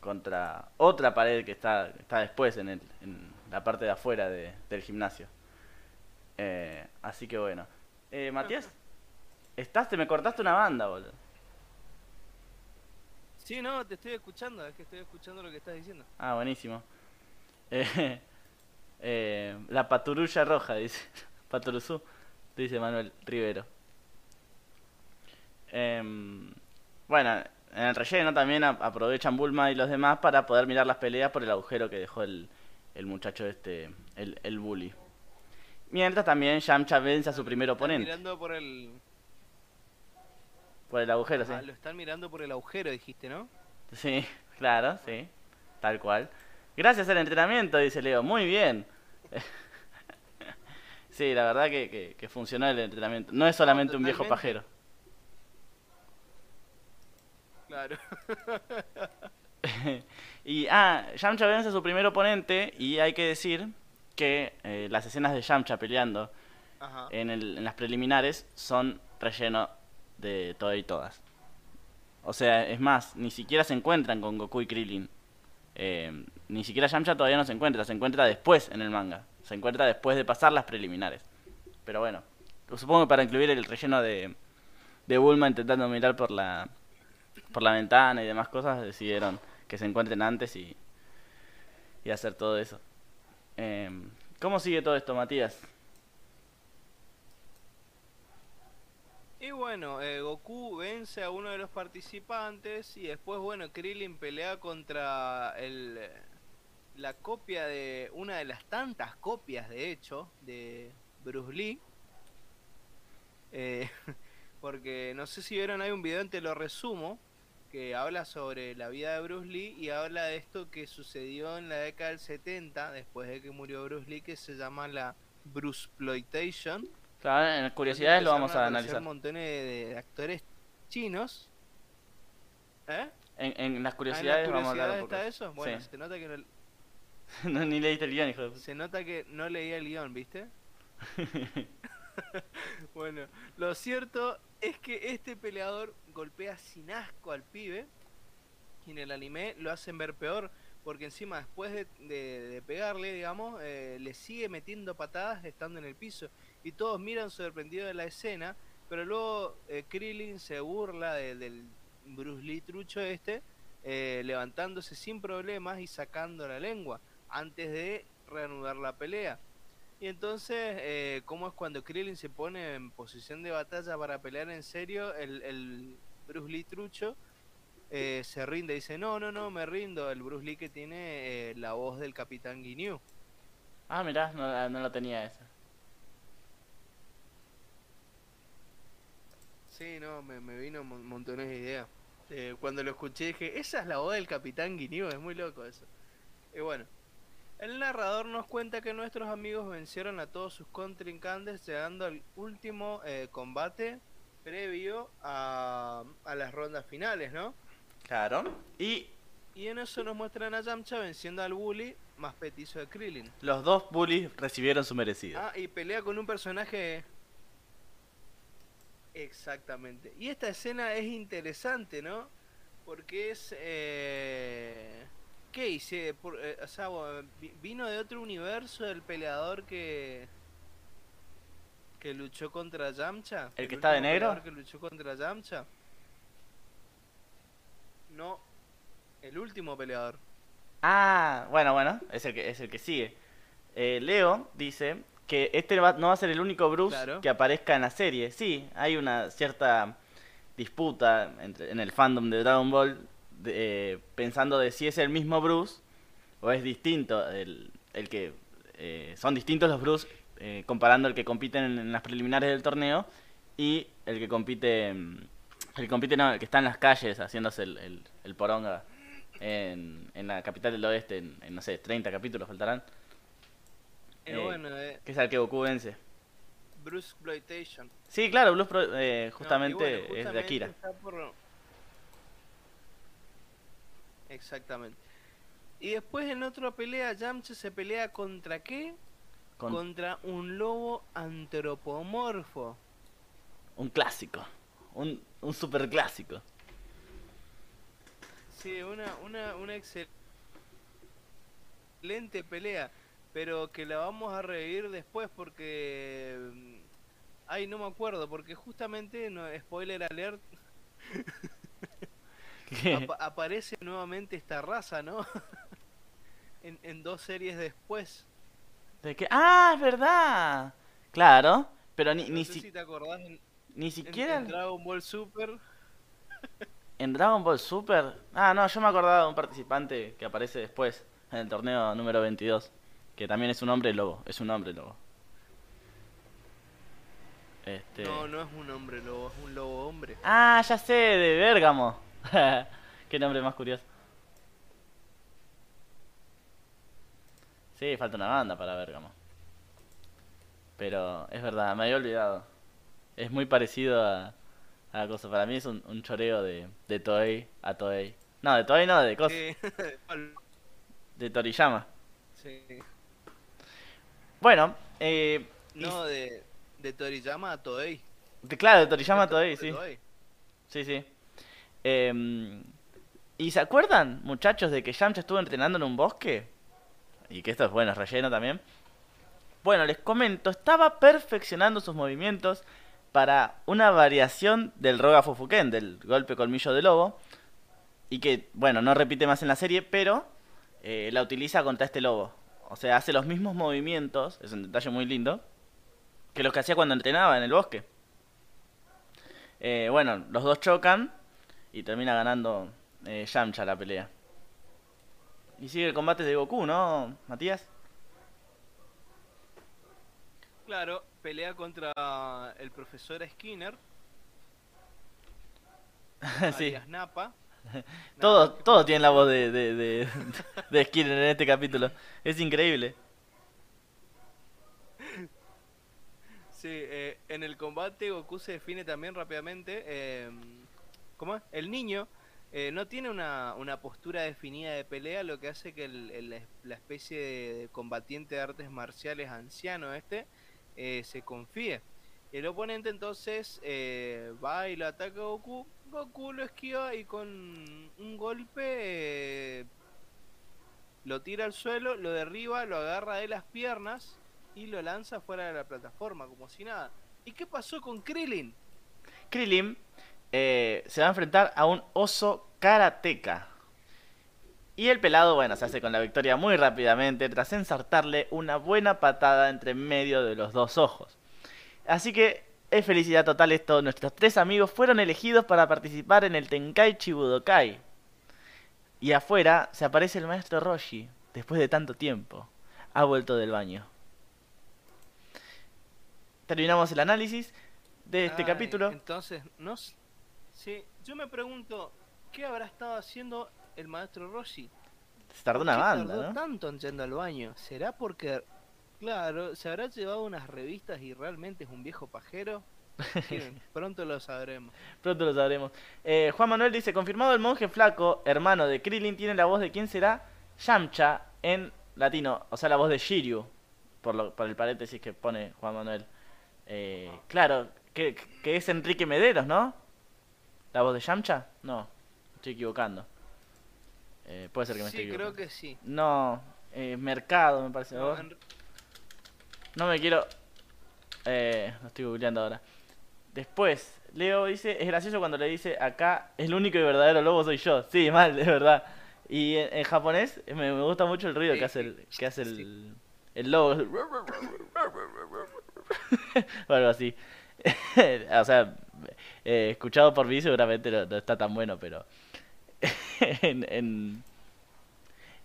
contra otra pared que está, está después en, el, en la parte de afuera de- del gimnasio. Eh, así que bueno. Eh, Matías, estás, te me cortaste una banda, boludo. Sí, no, te estoy escuchando, es que estoy escuchando lo que estás diciendo. Ah, buenísimo. Eh, eh, la paturulla roja, dice. Paturuzú, dice Manuel Rivero. Em, bueno, en el relleno también aprovechan Bulma y los demás para poder mirar las peleas por el agujero que dejó el, el muchacho este, el, el bully. Mientras también Yamcha vence a su primer Están oponente mirando por el... por el agujero, sí. Ah, lo están mirando por el agujero, dijiste, ¿no? Sí, claro, sí. Tal cual. Gracias al entrenamiento, dice Leo. Muy bien. Sí, la verdad que, que, que funcionó el entrenamiento. No es solamente un viejo pajero. Claro. y, ah, Yamcha vence a su primer oponente y hay que decir que eh, las escenas de Yamcha peleando Ajá. en, el, en las preliminares son relleno de todas y todas. O sea, es más, ni siquiera se encuentran con Goku y Krillin. Eh, ni siquiera Yamcha todavía no se encuentra, se encuentra después en el manga. Se encuentra después de pasar las preliminares. Pero bueno, supongo que para incluir el relleno de, de Bulma intentando mirar por la, por la ventana y demás cosas, decidieron que se encuentren antes y, y hacer todo eso. Eh, ¿Cómo sigue todo esto, Matías? Y bueno, eh, Goku vence a uno de los participantes y después, bueno, Krillin pelea contra el, la copia de, una de las tantas copias, de hecho, de Bruce Lee. Eh, porque no sé si vieron, hay un video, te lo resumo, que habla sobre la vida de Bruce Lee y habla de esto que sucedió en la década del 70, después de que murió Bruce Lee, que se llama la Bruceploitation. Claro, en las curiosidades lo vamos a aparecer analizar. Un montón de, de actores chinos. ¿Eh? En, en las Ah, ¿en las curiosidades vamos a hablar un curiosidades poco. está eso? Bueno, Sí. se nota que no, No, ni leíste el guion, hijo de puta. se nota que no leía el guion, ¿viste? bueno, lo cierto es que este peleador golpea sin asco al pibe y en el anime lo hacen ver peor porque encima después de, de- de pegarle, digamos, eh, le sigue metiendo patadas estando en el piso y todos miran sorprendidos de la escena, pero luego eh, Krillin se burla de- del Bruce Lee trucho este, eh, levantándose sin problemas y sacando la lengua antes de reanudar la pelea. Y entonces, eh, ¿cómo es cuando Krillin se pone en posición de batalla para pelear en serio? El, el Bruce Lee trucho eh, se rinde, dice, no, no, no, me rindo. El Bruce Lee que tiene eh, la voz del Capitán Ginyu. Ah, mirá, no, la- no lo tenía esa. Sí, no, me, me vino mon- montones de ideas. Eh, cuando lo escuché dije, esa es la voz del Capitán Ginyu, es muy loco eso. Y bueno, el narrador nos cuenta que nuestros amigos vencieron a todos sus contrincantes llegando al último eh, combate previo a, a las rondas finales, ¿no? Claro. Y Y en eso nos muestran a Yamcha venciendo al bully más petizo de Krillin. los dos bullies recibieron su merecido. Ah, y pelea con un personaje. Exactamente. Y esta escena es interesante, ¿no? Porque es. Eh... ¿Qué hice? Por, eh, o sea, vi- vino de otro universo el peleador que. que luchó contra Yamcha. ¿El que está de negro? que luchó contra Yamcha. No. El último peleador. Ah, bueno, bueno, es el que, es el que sigue. Eh, Leo dice que este va- no va a ser el único Bruce Claro. que aparezca en la serie. Sí, hay una cierta disputa entre, en el fandom de Dragon Ball de- eh, pensando de si es el mismo Bruce o es distinto el, el que eh, son distintos los Bruce eh, comparando el que compite en, en las preliminares del torneo y el que compite mm, el que compite no, el que está en las calles haciéndose el, el, el poronga en, en la capital del oeste en, en, no sé 30 capítulos faltarán. Eh, Eh, bueno, eh, que es al que Goku vence. Bruce Exploitation. sí claro Pro- eh, No, justamente es de Akira. está por- Exactamente. Y después en otra pelea, Yamcha se pelea contra qué? Con Contra un lobo antropomorfo. un clásico. Un, un super clásico. Sí, una, una, una excelente pelea, pero que la vamos a revivir después porque... mm, Ay, no me acuerdo, porque justamente, no, spoiler alert, Apa- aparece nuevamente esta raza, ¿no? en, en dos series después. ¿De qué? Ah, es verdad. Claro, pero ni, No ni, sé si- si te acordás en, ni en- siquiera en Dragon Ball Super. en Dragon Ball Super. Ah, no, yo me acordaba de un participante que aparece después en el torneo número 22, que también es un hombre lobo, es un hombre lobo. Este... No, no es un hombre lobo, es un lobo hombre. Ah, ya sé, de Bérgamo. Qué nombre más curioso. Sí, falta una banda para Bérgamo. Pero es verdad, me había olvidado. Es muy parecido a, a la cosa. Para mí es un, un choreo de, de Toei a Toei. No, de Toei no, de cosa. Sí. De Toriyama. Sí. Bueno, eh, y- No, de, de Toriyama a Toei. de- claro, de Toriyama a Toei, de sí. Toei. Sí, sí. Em, ¿Y se acuerdan, muchachos, de que Yamcha estuvo entrenando en un bosque? Y que esto es bueno, es relleno también. Bueno, les comento, estaba perfeccionando sus movimientos para una variación del Roga Fufuken, del golpe colmillo de lobo. Y que, bueno, no repite más en la serie, pero eh, la utiliza contra este lobo. O sea, hace los mismos movimientos, es un detalle muy lindo, que los que hacía cuando entrenaba en el bosque. Eh, bueno, los dos chocan y termina ganando eh, Yamcha la pelea. Y sigue el combate de Goku, ¿no, Matías? Claro, pelea contra el profesor Skinner, sí. Napa. Todos, todos tienen la voz de, de, de, de Skinner en este capítulo. Es increíble. Sí, eh, en el combate Goku se define también rápidamente. eh, ¿Cómo es? El niño eh, no tiene una, una postura definida de pelea, lo que hace que la especie de combatiente de artes marciales anciano este eh, se confíe. El oponente entonces eh, va y lo ataca a Goku. Goku lo esquiva y con un golpe lo tira al suelo, lo derriba, lo agarra de las piernas y lo lanza fuera de la plataforma, como si nada. ¿Y qué pasó con Krillin? Krillin eh, se va a enfrentar a un oso karateca. Y el pelado, bueno, se hace con la victoria muy rápidamente tras ensartarle una buena patada entre medio de los dos ojos. Así que es felicidad total esto. Nuestros tres amigos fueron elegidos para participar en el Tenkaichi Budokai. Y afuera se aparece el maestro Roshi, después de tanto tiempo. Ha vuelto del baño. Terminamos el análisis de este Ay, capítulo. Entonces, no sí, yo me pregunto, ¿qué habrá estado haciendo el maestro Roshi? Se tardó una ¿Por qué banda, tardó ¿no? tanto en yendo al baño? ¿Será porque, claro, se habrá llevado unas revistas y realmente es un viejo pajero? Pronto lo sabremos. Pronto lo sabremos. Eh, Juan Manuel dice, confirmado el monje flaco, hermano de Krillin, tiene la voz de quién será Yamcha en latino, o sea, la voz de Shiryu, por, lo, por el paréntesis que pone Juan Manuel. Eh, claro, que, que es Enrique Mederos, ¿no? ¿La voz de Yamcha? No, estoy equivocando. Eh, puede ser que me esté Sí, creo equivocando. que sí. No, eh, Mercado me parece. No, No me quiero. Eh, lo estoy googleando ahora. Después, Leo dice: Es gracioso cuando le dice acá, el único y verdadero lobo soy yo. Sí, mal, de verdad. Y en, en japonés me, me gusta mucho el ruido Sí, que hace el, que hace sí. el, el lobo. o algo así. o sea, eh, escuchado por mí seguramente no, no está tan bueno, pero en, en,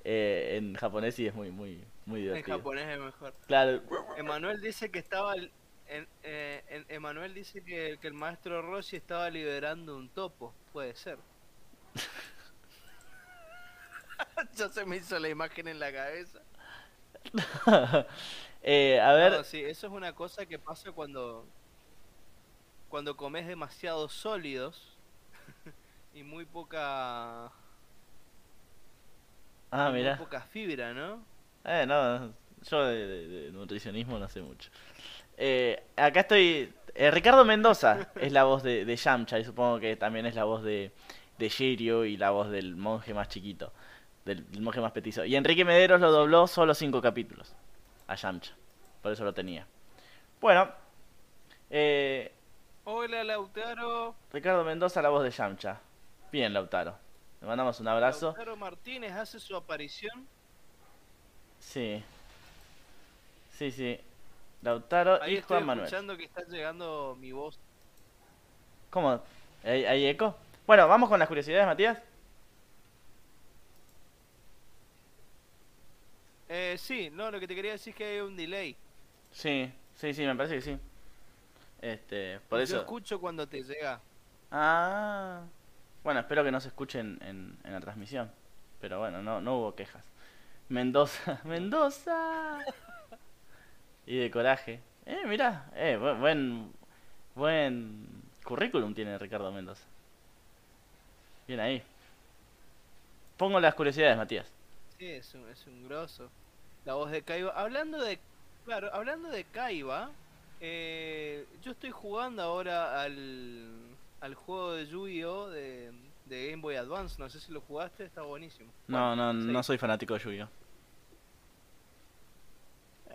eh, en japonés sí es muy, muy, muy en divertido. japonés es mejor. Claro. Emanuel dice que estaba. En, eh, en- Emanuel dice que, que el maestro Rossi estaba liberando un topo. Puede ser. ya se me hizo la imagen en la cabeza. Eh, a ver, No, sí, eso es una cosa que pasa cuando. Cuando comes demasiados sólidos y muy poca. Ah, Muy mira. poca fibra, ¿no? Eh, no, yo de, de- de nutricionismo no sé mucho. Eh, acá estoy. eh, Ricardo Mendoza es la voz de, de Yamcha y supongo que también es la voz de, de Shiryu y la voz del monje más chiquito, del, del monje más petizo. Y Enrique Mederos lo dobló solo cinco capítulos a Yamcha, por eso lo tenía. Bueno, eh, Hola, Lautaro. Ricardo Mendoza la voz de Yamcha. Bien, Lautaro. Le mandamos un abrazo. Lautaro Martínez hace su aparición. Sí. Sí, sí. Lautaro Ahí y estoy Juan Manuel. escuchando que está llegando mi voz. ¿Cómo? ¿Hay, hay eco? Bueno, vamos con las curiosidades, Matías. Eh, sí, no, lo que te quería decir es que hay un delay. Sí, sí, sí, me parece que sí. Este, por Yo eso. escucho cuando te llega. Ah. Bueno, espero que no se escuche en, en, la transmisión. Pero bueno, no, no hubo quejas. Mendoza, Mendoza. Y de coraje. Eh, mirá, eh, bu- buen, buen currículum tiene Ricardo Mendoza. Bien ahí. Pongo las curiosidades, Matías. Sí, es un, es un grosso. La voz de Kaiba. Hablando de. Claro, hablando de Kaiba. Eh, yo estoy jugando ahora al, al juego de Yu-Gi-Oh! De, de Game Boy Advance. No sé si lo jugaste, está buenísimo. No, Bueno, no, sí. no soy fanático de Yu-Gi-Oh.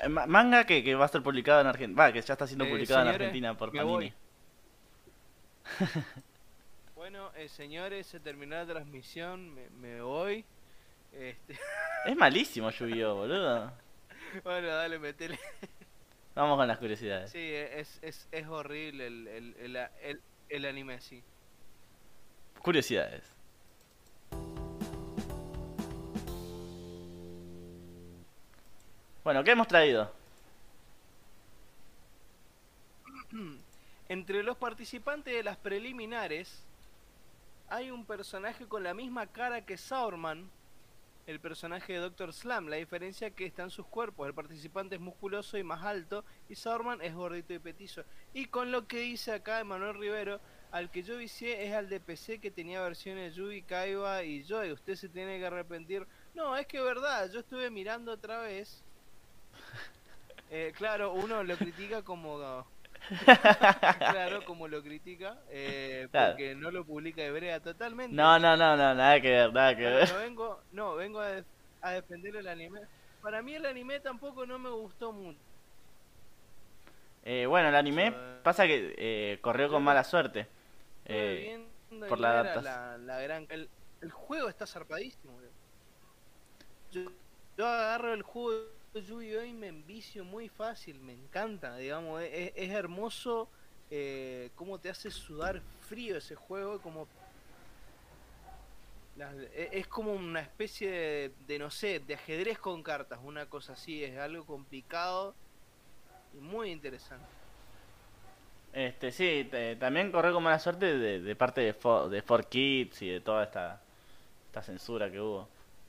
Eh, ma- Manga que, que va a ser publicado en Argentina. Va, que ya está siendo Eh, publicado en señores, Argentina por Panini. Bueno, eh, señores, se terminó la transmisión. Me, me voy. Este, Es malísimo Yu-Gi-Oh, boludo. bueno, dale, metele. Vamos con las curiosidades. Sí, es, es, es horrible el, el, el, el, anime, sí. Curiosidades. Bueno, ¿qué hemos traído? Entre los participantes de las preliminares hay un personaje con la misma cara que Saurman, el personaje de Doctor Slam. La diferencia que están sus cuerpos. El participante es musculoso y más alto y Saurman es gordito y petizo. Y con lo que dice acá Emanuel Rivero, al que yo vicié es al de PC que tenía versiones Yubi, Kaiba y Joy. Usted se tiene que arrepentir. No, es que es verdad, yo estuve mirando otra vez. Eh, claro, uno lo critica como claro, como lo critica, eh, Claro. porque no lo publica Hebrea totalmente. No, no, no, no, nada que ver, nada que ver. no vengo, no, vengo a, def- a defender el anime. Para mí el anime tampoco no me gustó mucho. Eh, bueno, el anime pasa que eh, corrió con mala suerte. Eh, por la adaptación. la, la gran... El, el juego está zarpadísimo. Yo, yo agarro el juego Yu-Gi-Oh y me envicio muy fácil, me encanta, digamos, es, hermoso eh, cómo te hace sudar frío ese juego, como e- es como una especie de, no sé, de ajedrez con cartas, una cosa así, es algo complicado y muy interesante. Este, sí, también corrió con mala suerte de, parte de, Fo- de 4Kids y de toda esta, esta censura que hubo.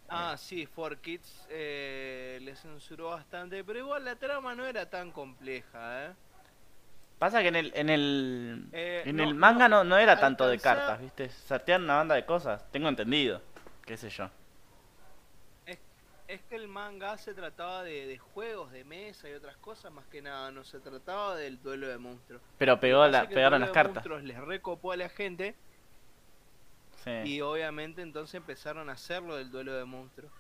Ah, sí, 4Kids eh, le censuró bastante, pero igual la trama no era tan compleja, ¿eh? Pasa que en el, en el, Eh, en no, el manga no, no era tanto de cartas, ¿viste? Sortean una banda de cosas, tengo entendido, qué sé yo. Es que el manga se trataba de, de juegos de mesa y otras cosas, más que nada, no se trataba del duelo de monstruos. Pero pegó la, pegaron las cartas. monstruos les recopó a la gente Sí. y obviamente entonces empezaron a hacerlo del duelo de monstruos.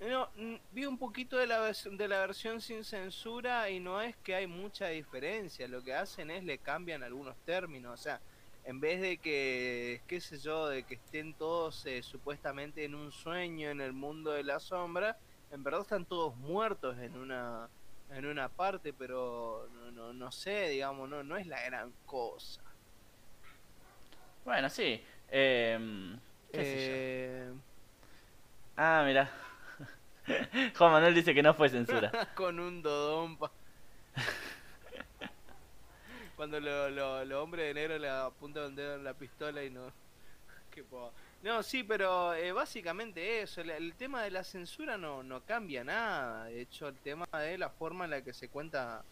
No, vi un poquito de la, de la versión sin censura y no es que hay mucha diferencia, lo que hacen es le cambian algunos términos, o sea, en vez de que, qué sé yo, de que estén todos eh, supuestamente en un sueño en el mundo de la sombra, en verdad están todos muertos en una en una parte, pero no, no, no sé, digamos, no, no es la gran cosa. Bueno, sí. Em, qué sé yo. Eh, Ah, mira. Juan Manuel dice que no fue censura. con un dodón pa- cuando los lo, lo hombres de negro le apuntan el dedo en la pistola y no Qué no sí pero eh, básicamente eso el, el tema de la censura no no cambia nada de hecho el tema de la forma en la que se cuenta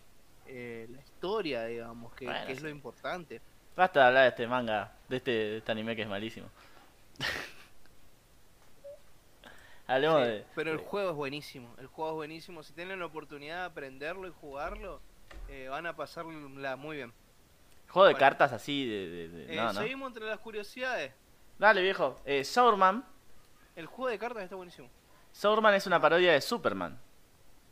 eh, la historia digamos que, Bueno, que es lo importante Basta de hablar de este manga, de este, de este anime que es malísimo. Hablemos Sí, de. pero el juego es buenísimo. El juego es buenísimo. Si tienen la oportunidad de aprenderlo y jugarlo, eh, van a pasarla muy bien. Juego de cartas así de. de- de- Eh, no, no. Seguimos entre las curiosidades. Dale, viejo. Eh, Sourman. El juego de cartas está buenísimo. Sourman es una parodia de Superman.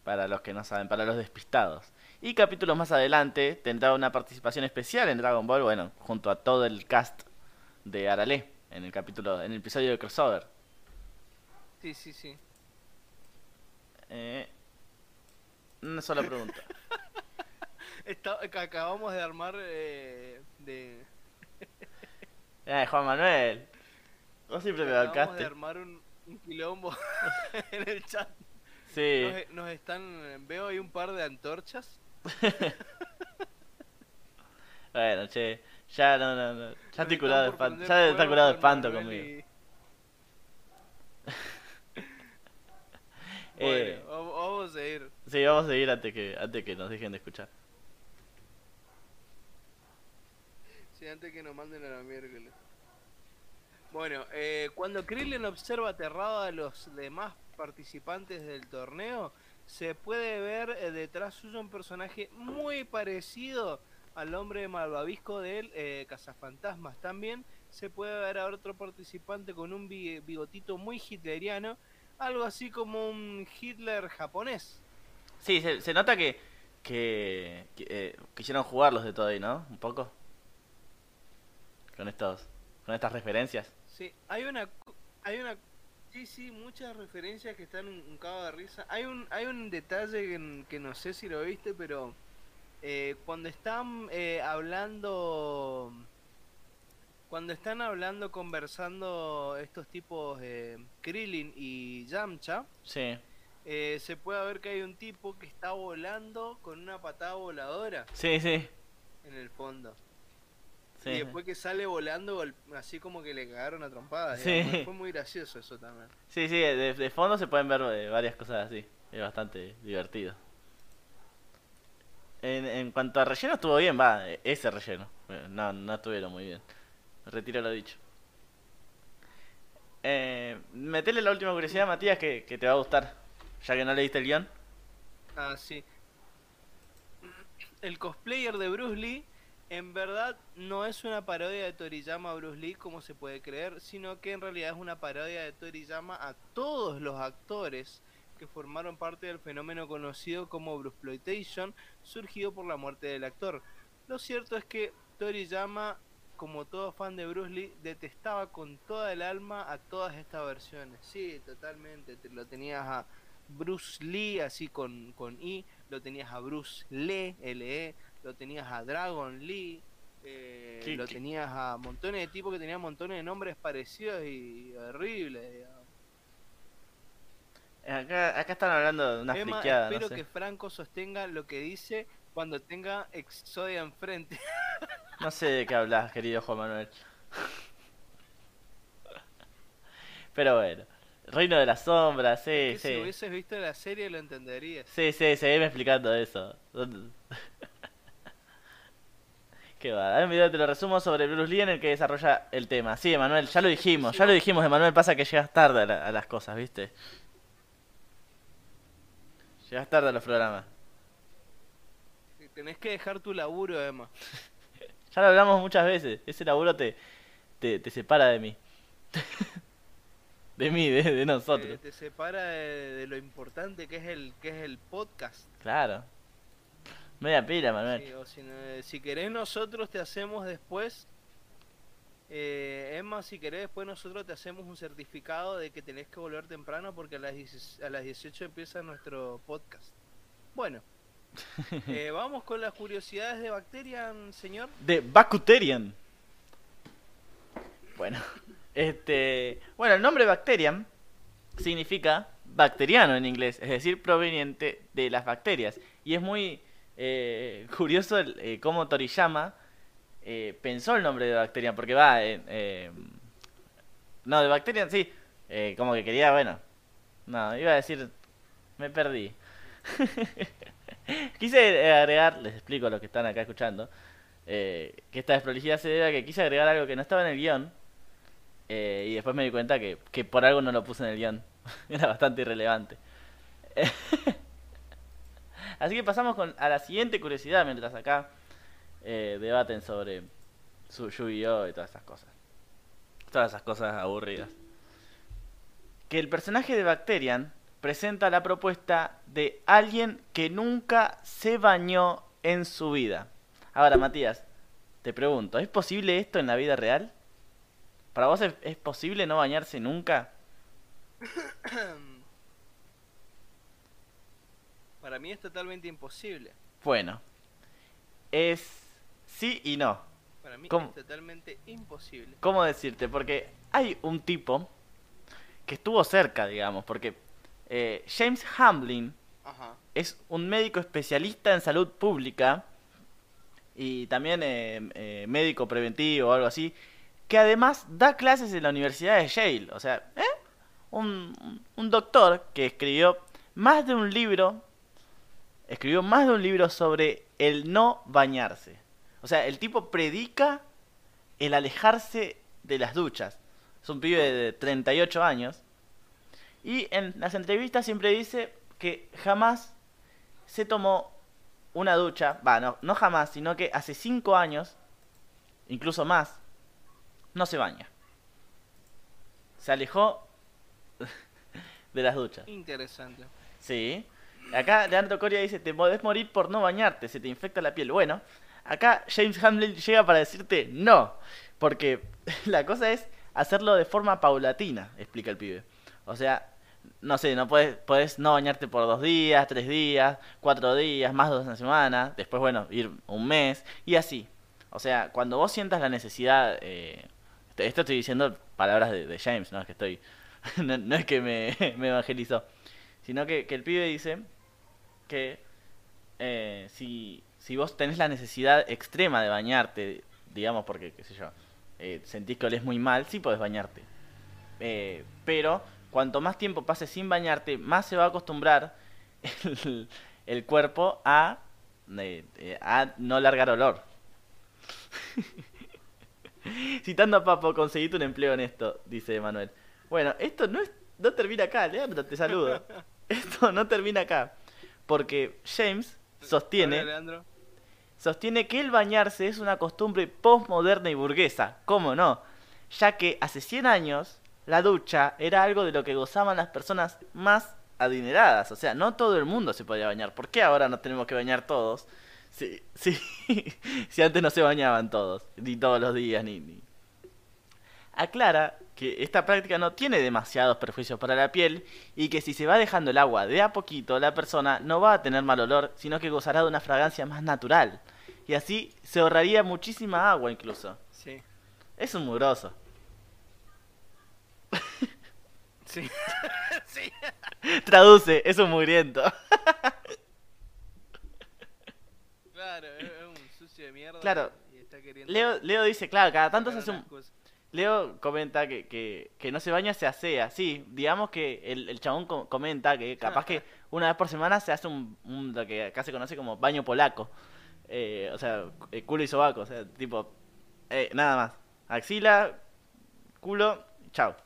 Para los que no saben, para los despistados. Y capítulos más adelante tendrá una participación especial en Dragon Ball, bueno, junto a todo el cast de Arale en el capítulo, en el episodio de crossover. Sí, sí, sí. Eh, una sola pregunta. Está- acabamos de armar eh, de. Eh, Juan Manuel. Vos siempre me Acabamos de armar un, un quilombo en el chat. Sí. Nos, nos están. Veo ahí un par de antorchas. Bueno, che. Ya no, no, no. Ya estoy curado de espanto. Ya está curado de espanto conmigo. y- Eh, Bueno, vamos a seguir. sí, vamos a seguir antes que, antes que nos dejen de escuchar. Sí, antes que nos manden a la miércoles. Bueno, eh, cuando Krillin observa aterrado a los demás participantes del torneo, se puede ver eh, detrás suyo un personaje muy parecido al hombre malvavisco de él, eh, Cazafantasmas. También se puede ver a otro participante con un bi- bigotito muy hitleriano, algo así como un Hitler japonés. Sí, se, se nota que, que, que, eh, quisieron jugarlos de todo ahí, ¿no? Un poco. Con estos, con estas referencias. Sí, hay una, hay una, sí, sí, muchas referencias que están un, un cago de risa. Hay un, hay un detalle que, que no sé si lo viste, pero eh, cuando están eh, hablando, cuando están hablando, conversando estos tipos, eh, Krillin y Yamcha, Sí, eh, se puede ver que hay un tipo que está volando con una patada voladora sí, sí. en el fondo. Sí. Y después que sale volando, así como que le cagaron a trompadas. Sí. Fue muy gracioso eso también. Sí, sí, de, de fondo se pueden ver eh, varias cosas así. Es bastante divertido. En, en cuanto a relleno, estuvo bien, va, eh, ese relleno. Eh, No, no estuvieron muy bien. Retiro lo dicho. Eh, metele la última curiosidad, Matías, que, que te va a gustar. Ya que no leíste el guion. Ah, sí. El cosplayer de Bruce Lee en verdad no es una parodia de Toriyama a Bruce Lee como se puede creer, sino que en realidad es una parodia de Toriyama a todos los actores que formaron parte del fenómeno conocido como Bruceploitation, surgido por la muerte del actor. Lo cierto es que Toriyama, como todo fan de Bruce Lee, detestaba con toda el alma a todas estas versiones. Sí, totalmente. Te lo tenías a Bruce Lee, así con, con I, lo tenías a Bruce Lee, L-E, lo tenías a Dragon Lee, eh, ¿Qué- lo tenías a montones de tipos que tenían montones de nombres parecidos y horribles. digamos. Acá, acá están hablando de una Emma, friqueada, no espero sé. que Franco sostenga lo que dice cuando tenga Exodia enfrente. No sé de qué hablas, querido Juan Manuel. Pero bueno. Reino de las sombras, sí, que sí. Si hubieses visto la serie lo entenderías. Sí, sí, seguime explicando eso. ¿Dónde- ¿Qué va? Hay un video, te lo resumo, sobre Bruce Lee en el que desarrolla el tema. Sí, Emanuel, ya lo dijimos, ya lo dijimos, Emanuel, pasa que llegas tarde a, la- a las cosas, ¿viste? Llegas tarde a los programas. Tenés que dejar tu laburo, Emma. Ya lo hablamos muchas veces, ese laburo te, te, te separa de mí. De mí, de, de nosotros. te separa de, de lo importante que es el que es el podcast. Claro. Media pila, Manuel. Sí, o si, no- si querés nosotros te hacemos después eh, Emma, si querés después nosotros te hacemos un certificado de que tenés que volver temprano porque a las, 10 a las 18 empieza nuestro podcast. Bueno, eh, vamos con las curiosidades de Bacterian, señor. De Bacuterian. Bueno, este, bueno, el nombre Bacterian significa bacteriano en inglés, es decir, proveniente de las bacterias. Y es muy eh, curioso el, eh, cómo Toriyama eh, pensó el nombre de Bacterian, porque va, eh, eh, no, de Bacterian sí, como que quería, bueno, no, iba a decir, me perdí. Quise agregar, les explico a los que están acá escuchando, que esta desprolijidad se debe a que quise agregar algo que no estaba en el guion, y después me di cuenta que, que por algo no lo puse en el guion. Era bastante irrelevante. Así que pasamos con, a la siguiente curiosidad mientras acá eh, debaten sobre su Yu-Gi-Oh! y todas esas cosas. Todas esas cosas aburridas. Que el personaje de Bacterian presenta la propuesta de alguien que nunca se bañó en su vida. Ahora, Matías, te pregunto, ¿es posible esto en la vida real? ¿Para vos es, es posible no bañarse nunca? Para mí es totalmente imposible. Bueno, es sí y no. Para mí ¿Cómo? es totalmente imposible. ¿Cómo decirte? Porque hay un tipo que estuvo cerca, digamos, porque eh, James Hamlin Ajá. es un médico especialista en salud pública y también eh, eh, médico preventivo o algo así, que además da clases en la Universidad de Yale. O sea, ¿eh? un, un doctor que escribió más de un libro, escribió más de un libro sobre el no bañarse. O sea, el tipo predica el alejarse de las duchas. Es un pibe de 38 años. Y en las entrevistas siempre dice que jamás se tomó una ducha. Va, no, no jamás, sino que hace 5 años, incluso más, no se baña. Se alejó de las duchas. Interesante. Sí. Acá Leandro Coria dice, te podés morir por no bañarte, se te infecta la piel. Bueno, acá James Hamlin llega para decirte no, porque la cosa es hacerlo de forma paulatina, explica el pibe. O sea, no sé, no puedes, puedes no bañarte por dos días, tres días, cuatro días, más de una semana, después, bueno, ir un mes, y así. O sea, cuando vos sientas la necesidad, eh, esto estoy diciendo palabras de, James, no es que estoy, no, no es que me, me evangelizó, sino que, que el pibe dice que eh, si, si vos tenés la necesidad extrema de bañarte, digamos porque, qué sé yo, eh, sentís que olés muy mal, sí podés bañarte. Eh, pero cuanto más tiempo pases sin bañarte, más se va a acostumbrar el, el cuerpo a, eh, eh, a no largar olor. Citando a Papo, conseguiste un empleo en esto, dice Manuel. Bueno, esto no, es, no termina acá, Leandro, te saludo. Esto no termina acá. Porque James sostiene Hola, sostiene que el bañarse es una costumbre postmoderna y burguesa. ¿Cómo no? Ya que hace 100 años la ducha era algo de lo que gozaban las personas más adineradas. O sea, no todo el mundo se podía bañar. ¿Por qué ahora nos tenemos que bañar todos? Si, si, si antes no se bañaban todos, ni todos los días, ni, ni... Aclara que esta práctica no tiene demasiados perjuicios para la piel y que si se va dejando el agua de a poquito, la persona no va a tener mal olor, sino que gozará de una fragancia más natural. Y así se ahorraría muchísima agua incluso. Sí. Es un mugroso. Sí. sí. Traduce, es un mugriento. Claro, es un sucio de mierda. Claro. Y está queriendo Leo, Leo dice, claro, cada tanto se hace un... cosas. Leo comenta que, que, que no se baña, se asea. Sí, digamos que el, el chabón co- comenta que capaz que una vez por semana se hace un, un- lo que acá se conoce como baño polaco. Eh, o sea, eh, culo y sobaco. O sea, tipo, eh, nada más. Axila, culo, chao.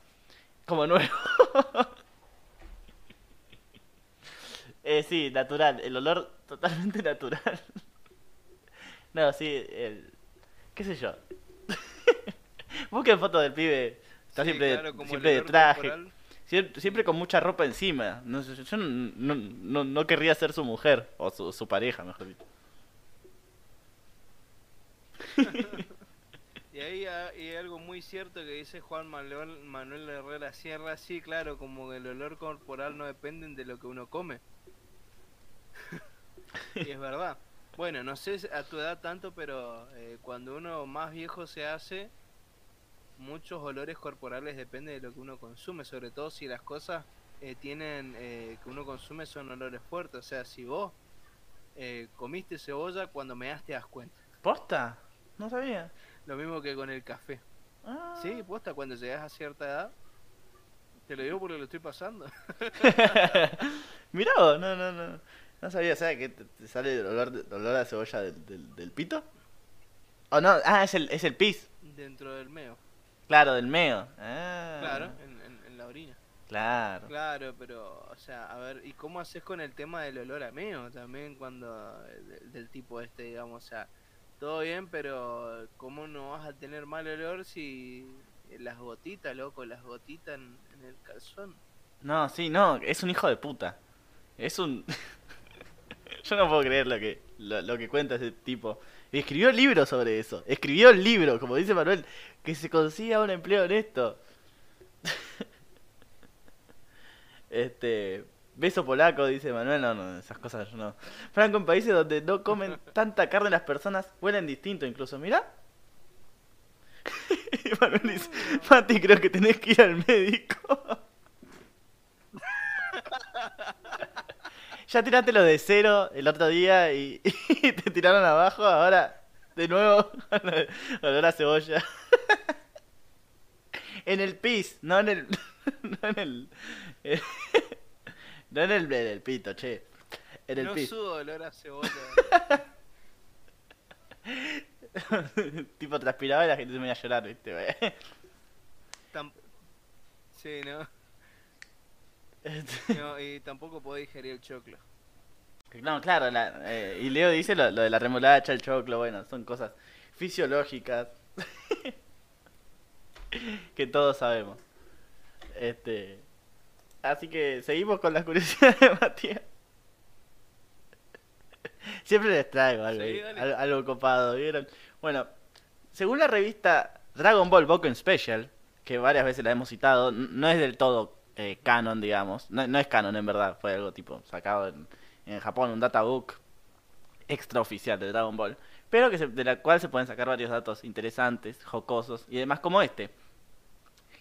Como nuevo. eh, sí, natural. El olor totalmente natural. no, sí, el... ¿Qué sé yo? Busquen fotos del pibe. Está Sí, siempre, claro, siempre de traje. corporal. Siempre, con mucha ropa encima. No, yo no, no, no, querría ser su mujer. O su, su pareja, mejor dicho. Y ahí hay algo muy cierto que dice Juan Manuel, Manuel Herrera Sierra, sí, claro, como el olor corporal no dependen de lo que uno come. y es verdad. Bueno, no sé a tu edad tanto, pero eh, cuando uno más viejo se hace, muchos olores corporales dependen de lo que uno consume, sobre todo si las cosas eh, tienen eh, que uno consume son olores fuertes. O sea, si vos eh, comiste cebolla, cuando me das te das cuenta. ¿Posta? No sabía. Lo mismo que con el café. Ah. Sí, posta, cuando llegas a cierta edad, te lo digo porque lo estoy pasando. Mirá no, no, no. No sabía, ¿sabes que te, sale el olor, el olor a cebolla del, del, del pito? ¿O no? Ah, es el, es el pis. Dentro del meo. Claro, del meo. Ah. Claro, en, en- en la orina. Claro. Claro, pero, o sea, a ver, ¿y cómo haces con el tema del olor a meo también cuando, del, del tipo este, digamos, o sea, todo bien, pero ¿cómo no vas a tener mal olor si las gotitas, loco, las gotitas en, en el calzón? No, sí, no, es un hijo de puta. Es un... Yo no puedo creer lo que, lo, lo que cuenta ese tipo. Y escribió libros sobre eso. Escribió el libro, como dice Manuel, que se consiga un empleo honesto. Este... Beso polaco, dice Manuel. No, no, esas cosas yo no. Franco, en países donde no comen tanta carne las personas huelen distinto incluso. Mira. Y Manuel dice, Mati, creo que tenés que ir al médico. Ya tiraste lo de cero el otro día y, y te tiraron abajo, ahora de nuevo olor a cebolla. En el pis, no en el no en el no en el, en el pito, che. En el no pis. sudo olor a cebolla. tipo transpiraba y la gente se me iba a llorar, ¿viste? Tam- sí, ¿no? Este, No, Y tampoco podés digerir el choclo. No, claro, la- eh, y Leo dice lo, lo de la remolacha, el choclo, bueno, son cosas fisiológicas que todos sabemos. Este, así que seguimos con las curiosidades de Matías. Siempre les traigo algo, Sí, algo copado, ¿vieron? Bueno, según la revista Dragon Ball Boken Special, que varias veces la hemos citado, no es del todo eh, canon, digamos. No, es canon en verdad, fue algo tipo sacado en, en Japón, un databook extraoficial de Dragon Ball, pero que se- de la cual se pueden sacar varios datos interesantes, jocosos y demás como este.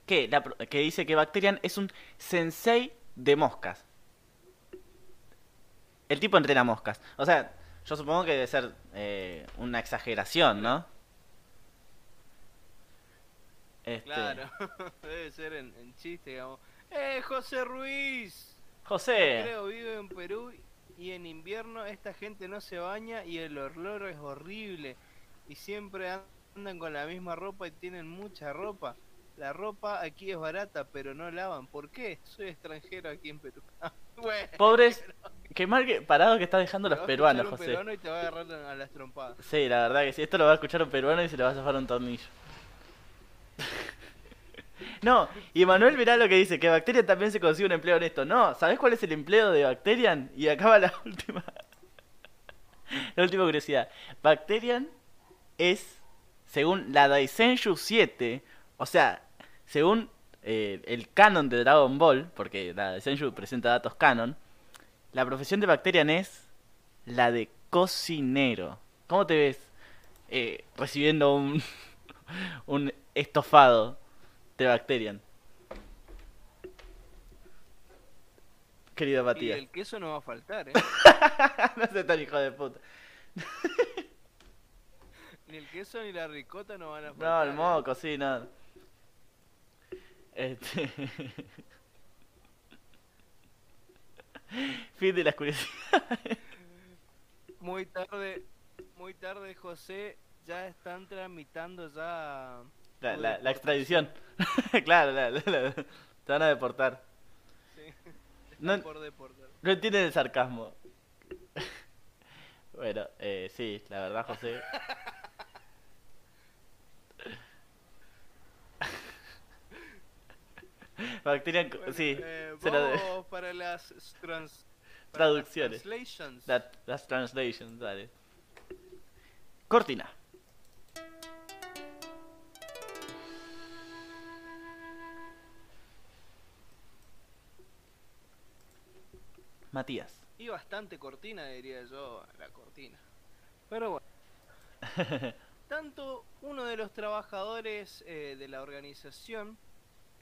Que, la que dice que Bacterian es un sensei de moscas. El tipo entrena moscas. O sea, yo supongo que debe ser eh, una exageración, ¿no? Este, Claro, debe ser en chiste, digamos. ¡Eh, José Ruiz! José, Creo vive en Perú y en invierno esta gente no se baña y el olor es horrible. Y siempre andan con la misma ropa y tienen mucha ropa. La ropa aquí es barata, pero no lavan. ¿Por qué? Soy extranjero aquí en Perú. bueno, pobres, qué mal que parado que está dejando los peruanos, un José. peruano y te va a agarrar a las trompadas. Sí, la verdad que sí. Esto lo va a escuchar un peruano y se le va a zafar un tornillo. No, y Manuel verá lo que dice, que Bacterian también se consigue un empleo honesto. No, ¿sabés cuál es el empleo de Bacterian? Y acaba la última. La última curiosidad. Bacterian es, según la Daisenshu 7, o sea, según eh, el canon de Dragon Ball, porque la Daisenshu presenta datos canon, la profesión de Bacterian es la de cocinero. ¿Cómo te ves eh, recibiendo un, un estofado de Bacterian? Querido Y Matías. el queso no va a faltar, ¿eh? no sé tan hijo de puta. Ni el queso ni la ricota no van a No, faltar. el ¿eh? moco, sí, no. Este... fin de las curiosidades. Muy tarde, muy tarde, José. Ya están tramitando ya. La, extradición. claro, la- te van a deportar. Sí. No- por deportar. No entienden el sarcasmo. bueno, eh, sí, la verdad, José. Bacterian, Bueno, sí, eh, lo para las trans, para las traducciones. translations. That- las translations, dale. Cortina. Matías. Y bastante cortina, diría yo, la cortina. Pero bueno. Tanto uno de los trabajadores eh, de la organización,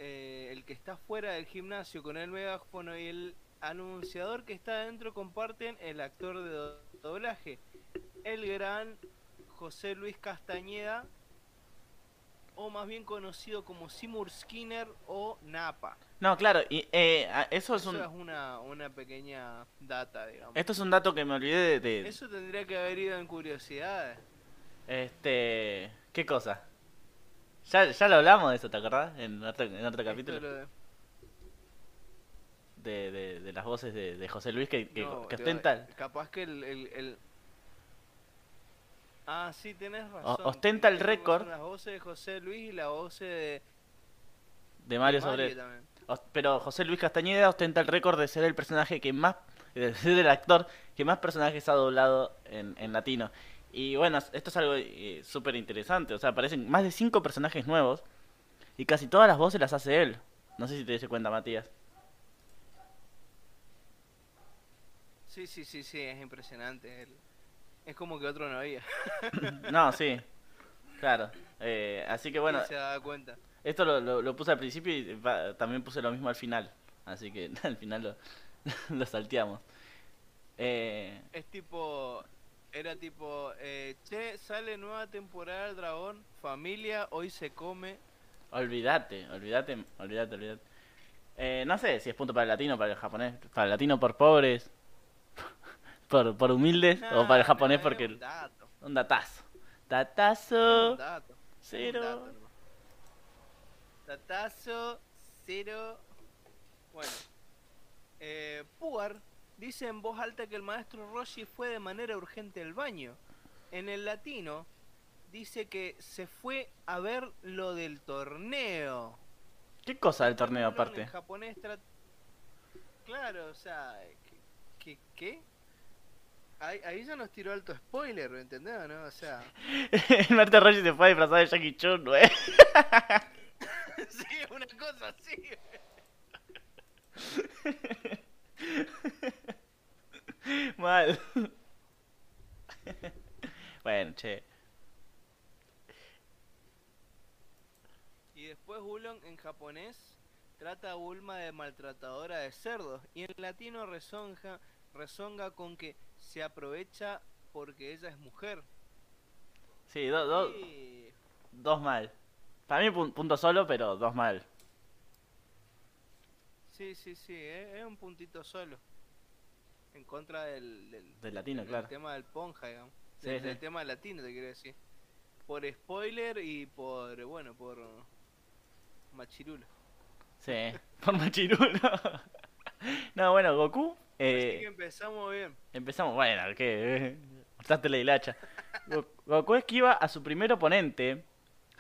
eh, el que está fuera del gimnasio con el megáfono y el anunciador que está adentro comparten el actor de do- doblaje, el gran José Luis Castañeda, o más bien conocido como Seymour Skinner o Napa. No, claro, y eh, eso es Eso un es una, una pequeña data, digamos. esto es un dato que me olvidé de, de- Eso tendría que haber ido en curiosidades. este, ¿qué cosa? Ya, ya lo hablamos de eso, ¿te acordás? En otro, en otro capítulo. De- De, de, de las voces de, de José Luis que, que, no, que lo- ostenta, Capaz que el, el, el- Ah, sí, tenés razón. ostenta el récord. Las voces de José Luis y la voz de, de Mario sobre... también. Pero José Luis Castañeda ostenta el récord de ser el personaje que más, de ser el actor que más personajes ha doblado en, en latino. Y bueno, esto es algo eh, súper interesante. O sea, aparecen más de cinco personajes nuevos y casi todas las voces las hace él. No sé si te diste cuenta, Matías. Sí, sí, sí, sí, es impresionante. el- Es como que otro no había. No, sí. Claro. Eh, así que bueno, se da cuenta. Esto lo, lo- lo puse al principio y va- también puse lo mismo al final. Así que al final lo, lo salteamos. Eh, Es tipo. Era tipo. Eh, che, sale nueva temporada del dragón. Familia, hoy se come. Olvídate, olvídate, olvídate, olvídate. Eh, no sé si es punto para el latino o para el japonés. Para el latino por pobres, por, por humildes, o para el japonés porque... un dato. Un datazo. Datazo. un dato. un Cero. dato. Datazo, cero. Bueno. Eh, Puar dice en voz alta que el maestro Roshi fue de manera urgente al baño. En el latino dice que se fue a ver lo del torneo. ¿Qué cosa del torneo En aparte? japonés tra- Claro, o sea, ¿qué? ¿Qué? qué? Ahí, ahí ya nos tiró alto spoiler, ¿me entendés no? O sea, el Marta Roshi se fue a disfrazar de Jackie Chun, güey. sí, una cosa así. Mal. bueno, che. Y después Ulon en japonés trata a Bulma de maltratadora de cerdos. Y en latino rezonga, rezonga con que se aprovecha porque ella es mujer. Sí, do- do- Y- dos mal. Para mí pun- punto solo, pero dos mal. Sí, sí, sí, eh, es un puntito solo. En contra del, del, Del latino, del claro. tema del ponja, digamos. Sí, del, sí. del tema latino, te quiero decir. Por spoiler y por, bueno, por machirulo. Sí, por machirulo. no, bueno, Goku. Así que Eh, empezamos bien. empezamos, bueno, ¿qué? Cortaste la hilacha. Go- Goku esquiva a su primer oponente,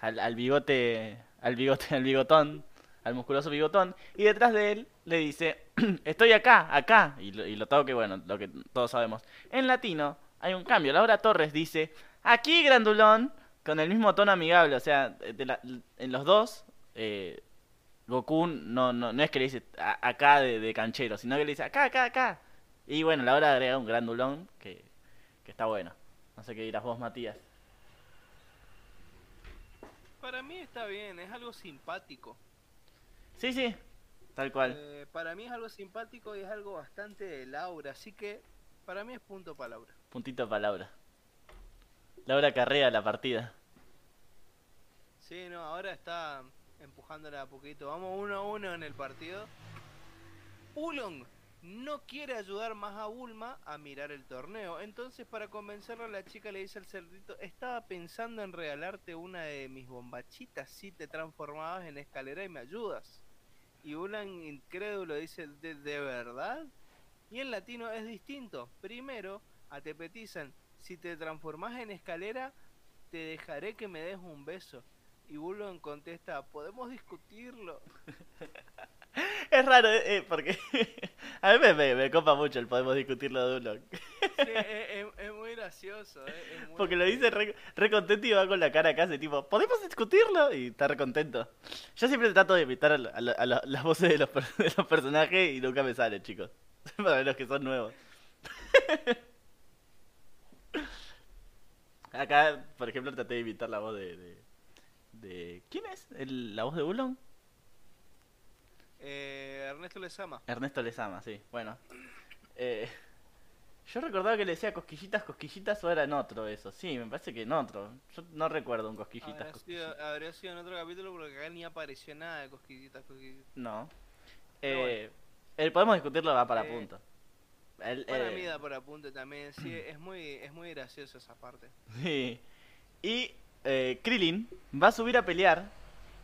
al, bigote, al bigote, al bigotón, al musculoso bigotón, y detrás de él le dice, estoy acá, acá, y lo, toque, bueno, lo que todos sabemos. En latino hay un cambio, Laura Torres dice, aquí grandulón, con el mismo tono amigable, o sea, en los dos, eh, Goku no, no, no es que le dice "A- acá de, de canchero, sino que le dice acá, acá, acá. Y bueno, Laura agrega un grandulón que, que está bueno. No sé qué dirás vos, Matías. Para mí está bien, es algo simpático. Sí, sí, tal cual. Eh, para mí es algo simpático y es algo bastante de Laura, así que para mí es punto para Laura. Puntito para Laura. Laura carrea la partida. Sí, no, ahora está empujándola a poquito. Vamos uno a uno en el partido. Ulong no quiere ayudar más a Bulma a mirar el torneo. Entonces, para convencerlo, la chica le dice al cerdito: Estaba pensando en regalarte una de mis bombachitas si te transformabas en escalera y me ayudas. Y Ulan, incrédulo, dice: ¿De, verdad? Y en latino es distinto. Primero, a te petizan: Si te transformas en escalera, te dejaré que me des un beso. Y Bulon contesta, podemos discutirlo. Es raro, eh, eh, porque a mí me, me, me copa mucho el podemos discutirlo de uno. Sí, es, muy gracioso, eh, es muy Porque lo dice re, re contento y va con la cara acá, así tipo, ¿podemos discutirlo? Y está re contento. Yo siempre trato de imitar a, la- a la- a la- las voces de los, de los personajes y nunca me sale, chicos. Para los que son nuevos. Acá, por ejemplo, traté de imitar la voz de... de, de- ¿Quién es? ¿El- ¿La voz de Bulon? Eh, Ernesto Lezama. Ernesto Lezama, sí. Bueno. Eh, yo recordaba que le decía cosquillitas, cosquillitas o era en otro eso. Sí, me parece que en otro. Yo no recuerdo un cosquillitas, Habría sido, cosquillitas. habría sido en otro capítulo porque acá ni apareció nada de cosquillitas, cosquillitas. No. Eh, el podemos discutirlo va para Eh, punto. El, Para eh, mí da por apunte también, sí, es muy, es muy gracioso esa parte. Sí. Y Krillin va a subir a pelear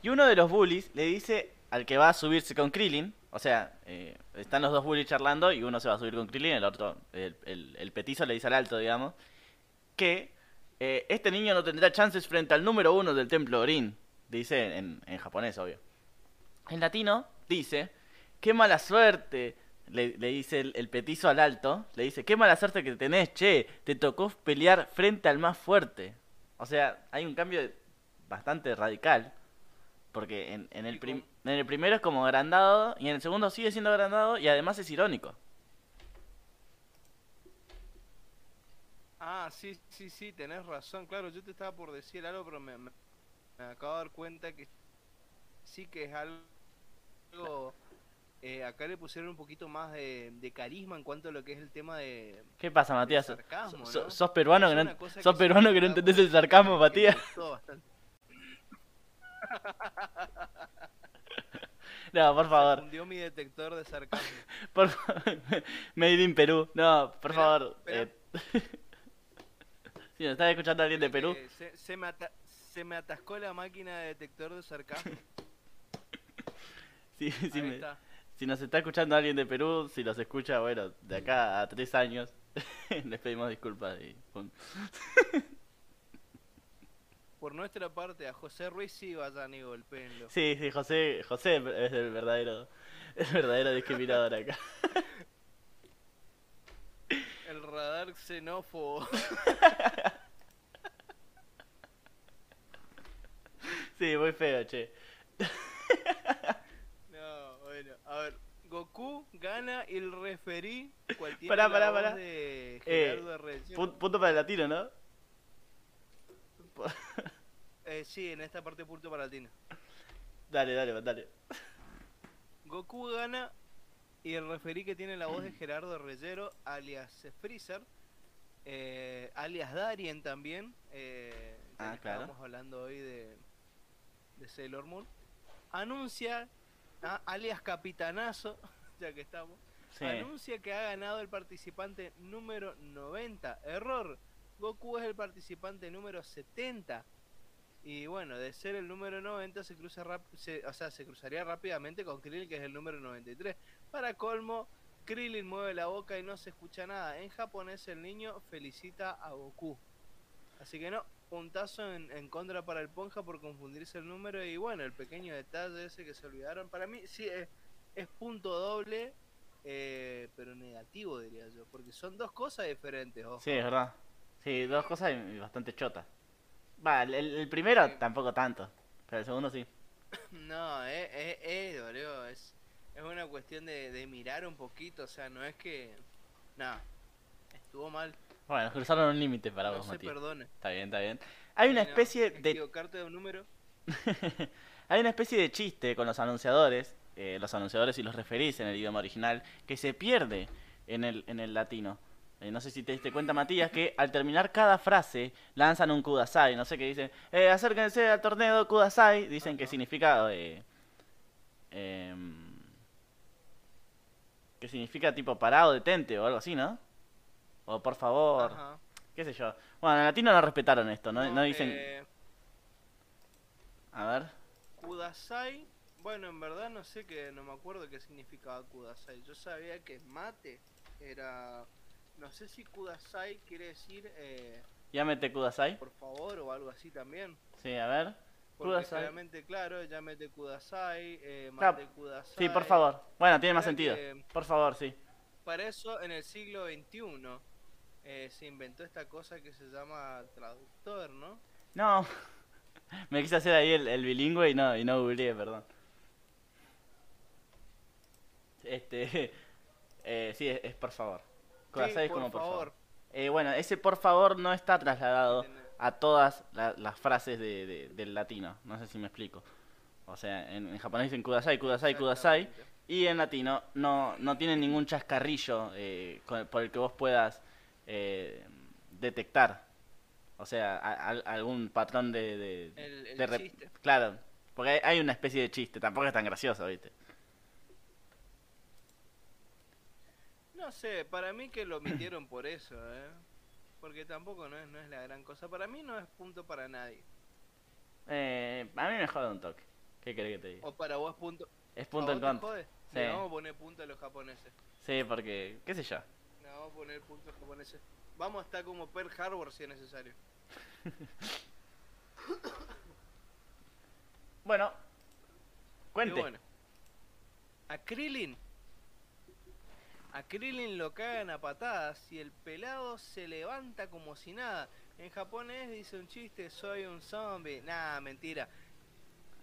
y uno de los bullies le dice al que va a subirse con Krillin, o sea, eh, están los dos bullies charlando y uno se va a subir con Krillin, el otro, el, el, petizo le dice al alto, digamos, que eh, este niño no tendrá chances frente al número uno del templo Orin, dice en, japonés, obvio. En latino dice, qué mala suerte, le, dice el, el petizo al alto, le dice, qué mala suerte que tenés, che, te tocó pelear frente al más fuerte. O sea, hay un cambio bastante radical. Porque en, en el, ¿Y prim- cómo? En el primero es como agrandado y en el segundo sigue siendo agrandado y además es irónico. Ah, sí, sí, sí, tenés razón. Claro, yo te estaba por decir algo, pero me, me- me acabo de dar cuenta que sí que es algo... eh, acá le pusieron un poquito más de, de carisma en cuanto a lo que es el tema de... ¿Qué pasa, Matías? sarcasmo, ¿no? ¿Sos peruano que no, sos que peruano que no entendés el sarcasmo, Matías? No, por favor. fundió mi detector de sarcasmo. Por favor. Made in Perú. No, por Espera, favor. espera. eh, si nos estás escuchando alguien de Perú, Eh, se, se me se me atascó la máquina de detector de sarcasmo. si, si Ahí me- está. si nos está escuchando alguien de Perú, si los escucha, bueno, de acá a tres años, les pedimos disculpas. Y. Por nuestra parte, a José Ruiz sí vayan y golpeenlo. Sí, sí, José, José es el verdadero, el verdadero discriminador acá. El radar xenófobo. Sí, muy feo, che. No, bueno, a ver. Goku gana y el referí. ¿Cuál tiene Pará, pará, pará. de Eh, Gerardo Reyes. Pu- Punto para el latino, ¿no? Eh, sí, en esta parte punto para Latino. Dale, dale, dale. Goku gana y el referí que tiene la voz de Gerardo Reyero, alias Freezer, eh, alias Darien también, eh, Ah, claro. estábamos hablando hoy de, de Sailor Moon, anuncia, ah, alias Capitanazo, ya que estamos, Sí. anuncia que ha ganado el participante número 90. Error, Goku es el participante número 70. Y bueno, de ser el número 90 se cruza se, o sea, se cruzaría rápidamente con Krillin que es el número 93. Para colmo, Krillin mueve la boca y no se escucha nada. En japonés el niño felicita a Goku. Así que no, puntazo en, en contra para el Ponja por confundirse el número y bueno, el pequeño detalle ese que se olvidaron. Para mí sí es, es punto doble, eh, pero negativo diría yo, porque son dos cosas diferentes. ojo. Sí, es verdad. Sí, dos cosas bastante chotas. Va, el, el primero tampoco tanto, pero el segundo sí. No, es, es, es, boludo, es, es una cuestión de, de mirar un poquito, o sea, no es que... Nada, estuvo mal, Bueno, cruzaron un límite para no vos, se perdone. Está bien, está bien. Hay una no, especie de Equivocarte de un número, Hay una especie de chiste con los anunciadores, eh, los anunciadores y los referís en el idioma original, que se pierde en el, en el latino. Eh, no sé si te diste cuenta, Matías, que al terminar cada frase lanzan un kudasai. No sé qué dicen. Eh, acérquense al torneo kudasai. Dicen que significa. Eh, em, que significa tipo parado, detente o algo así, ¿no? O por favor. Ajá. ¿Qué sé yo? Bueno, en latino no respetaron esto. No, no dicen. eh, A ver. Kudasai, bueno, en verdad no sé qué, no me acuerdo qué significaba Kudasai. Yo sabía que mate era... No sé si Kudasai quiere decir eh, Llámete kudasai. por favor o algo así también. Sí, a ver. Porque Kudasai. claramente, claro, llámete Kudasai, eh, Claro, mate Kudasai. Sí, por favor. Bueno, tiene más sentido. que- Por favor, sí. Para eso en el siglo XXI eh, se inventó esta cosa que se llama traductor, ¿no? No. Me quise hacer ahí el, el bilingüe y no, y no googleé, perdón. Este. Eh, sí, es, es por favor. Kudasai es por como por favor. favor. Eh, bueno, ese por favor no está trasladado a todas la- las frases de, de- del latino. No sé si me explico. O sea, en, en japonés dicen kudasai, kudasai, kudasai. Y en latino no, no tiene ningún chascarrillo eh, con- por el que vos puedas eh, detectar. O sea, a- a- algún patrón de... de- El- el de rep- chiste. Claro, porque hay, hay una especie de chiste, tampoco es tan gracioso, ¿viste? No sé, para mí que lo omitieron por eso, ¿eh? Porque tampoco no es, no es la gran cosa. Para mí no es punto para nadie. Eh, a mí me jode un toque. ¿Qué querés que te diga? O para vos punto. Es punto ¿A en contra. Sí. Le vamos a poner punto a los japoneses. Sí, porque, qué sé yo. Le vamos a poner punto a los japoneses. Vamos a estar como Pearl Harbor si es necesario. Bueno, Y cuente. bueno. A Krillin. A Krillin lo cagan a patadas y el pelado se levanta como si nada. En japonés dice un chiste, soy un zombie. Nah, mentira.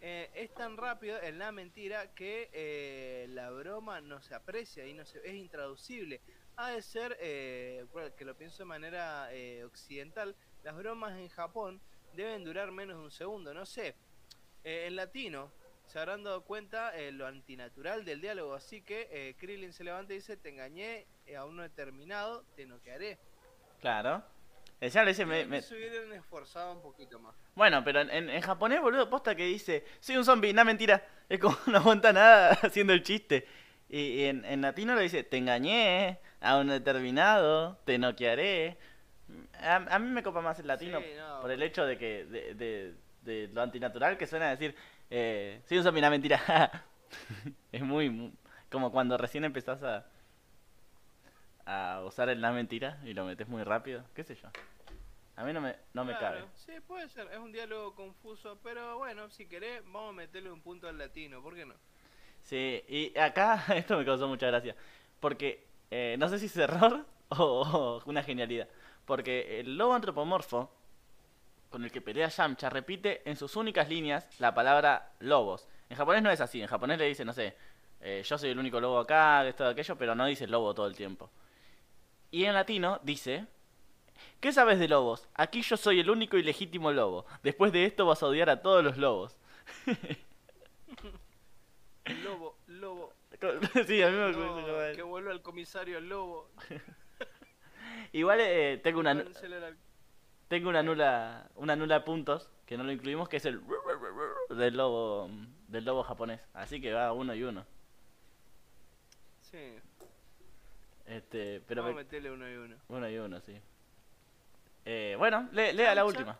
Eh, es tan rápido el la mentira que eh, la broma no se aprecia y no se, es intraducible. Ha de ser, eh, que lo pienso de manera eh, occidental, las bromas en Japón deben durar menos de un segundo. No sé, eh, en latino se habrán dado cuenta eh, lo antinatural del diálogo. Así que eh, Krillin se levanta y dice: Te engañé, eh, aún no he terminado, te noquearé. Claro. Encima le dice, me- me- se hubieran esforzado un poquito más. Bueno, pero en, en- en japonés, boludo, posta que dice, soy un zombie, no mentira. Es como no aguanta nada haciendo el chiste. Y, y en, en latino le dice, te engañé, aún no he terminado, te noquearé. A, a mí me copa más el latino Sí, no. por el hecho de que de, de- de lo antinatural que suena decir, eh, soy un zombie, no mentira. es muy, muy- como cuando recién empezás a a usar el la mentira y lo metes muy rápido, qué sé yo. A mí no me, no me Claro, cabe. Sí, puede ser. Es un diálogo confuso. Pero bueno, si querés, vamos a meterle un punto al latino. ¿Por qué no? Sí, y acá esto me causó mucha gracia. Porque eh, no sé si es error o, o una genialidad. Porque el lobo antropomorfo con el que pelea Yamcha repite en sus únicas líneas la palabra lobos. En japonés no es así. En japonés le dice, no sé, eh, yo soy el único lobo acá, esto, aquello, pero no dice lobo todo el tiempo. Y en latino dice, ¿qué sabes de lobos? Aquí yo soy el único y legítimo lobo. Después de esto vas a odiar a todos los lobos. Lobo, lobo. sí, a mí me No, que vuelva el comisario lobo. Igual eh, tengo una tengo una nula una nula puntos que no lo incluimos que es el del lobo del lobo japonés. Así que va uno y uno. Sí, Este, pero vamos a me- meterle uno y uno. uno y uno, sí. Eh, bueno, le- lea la última.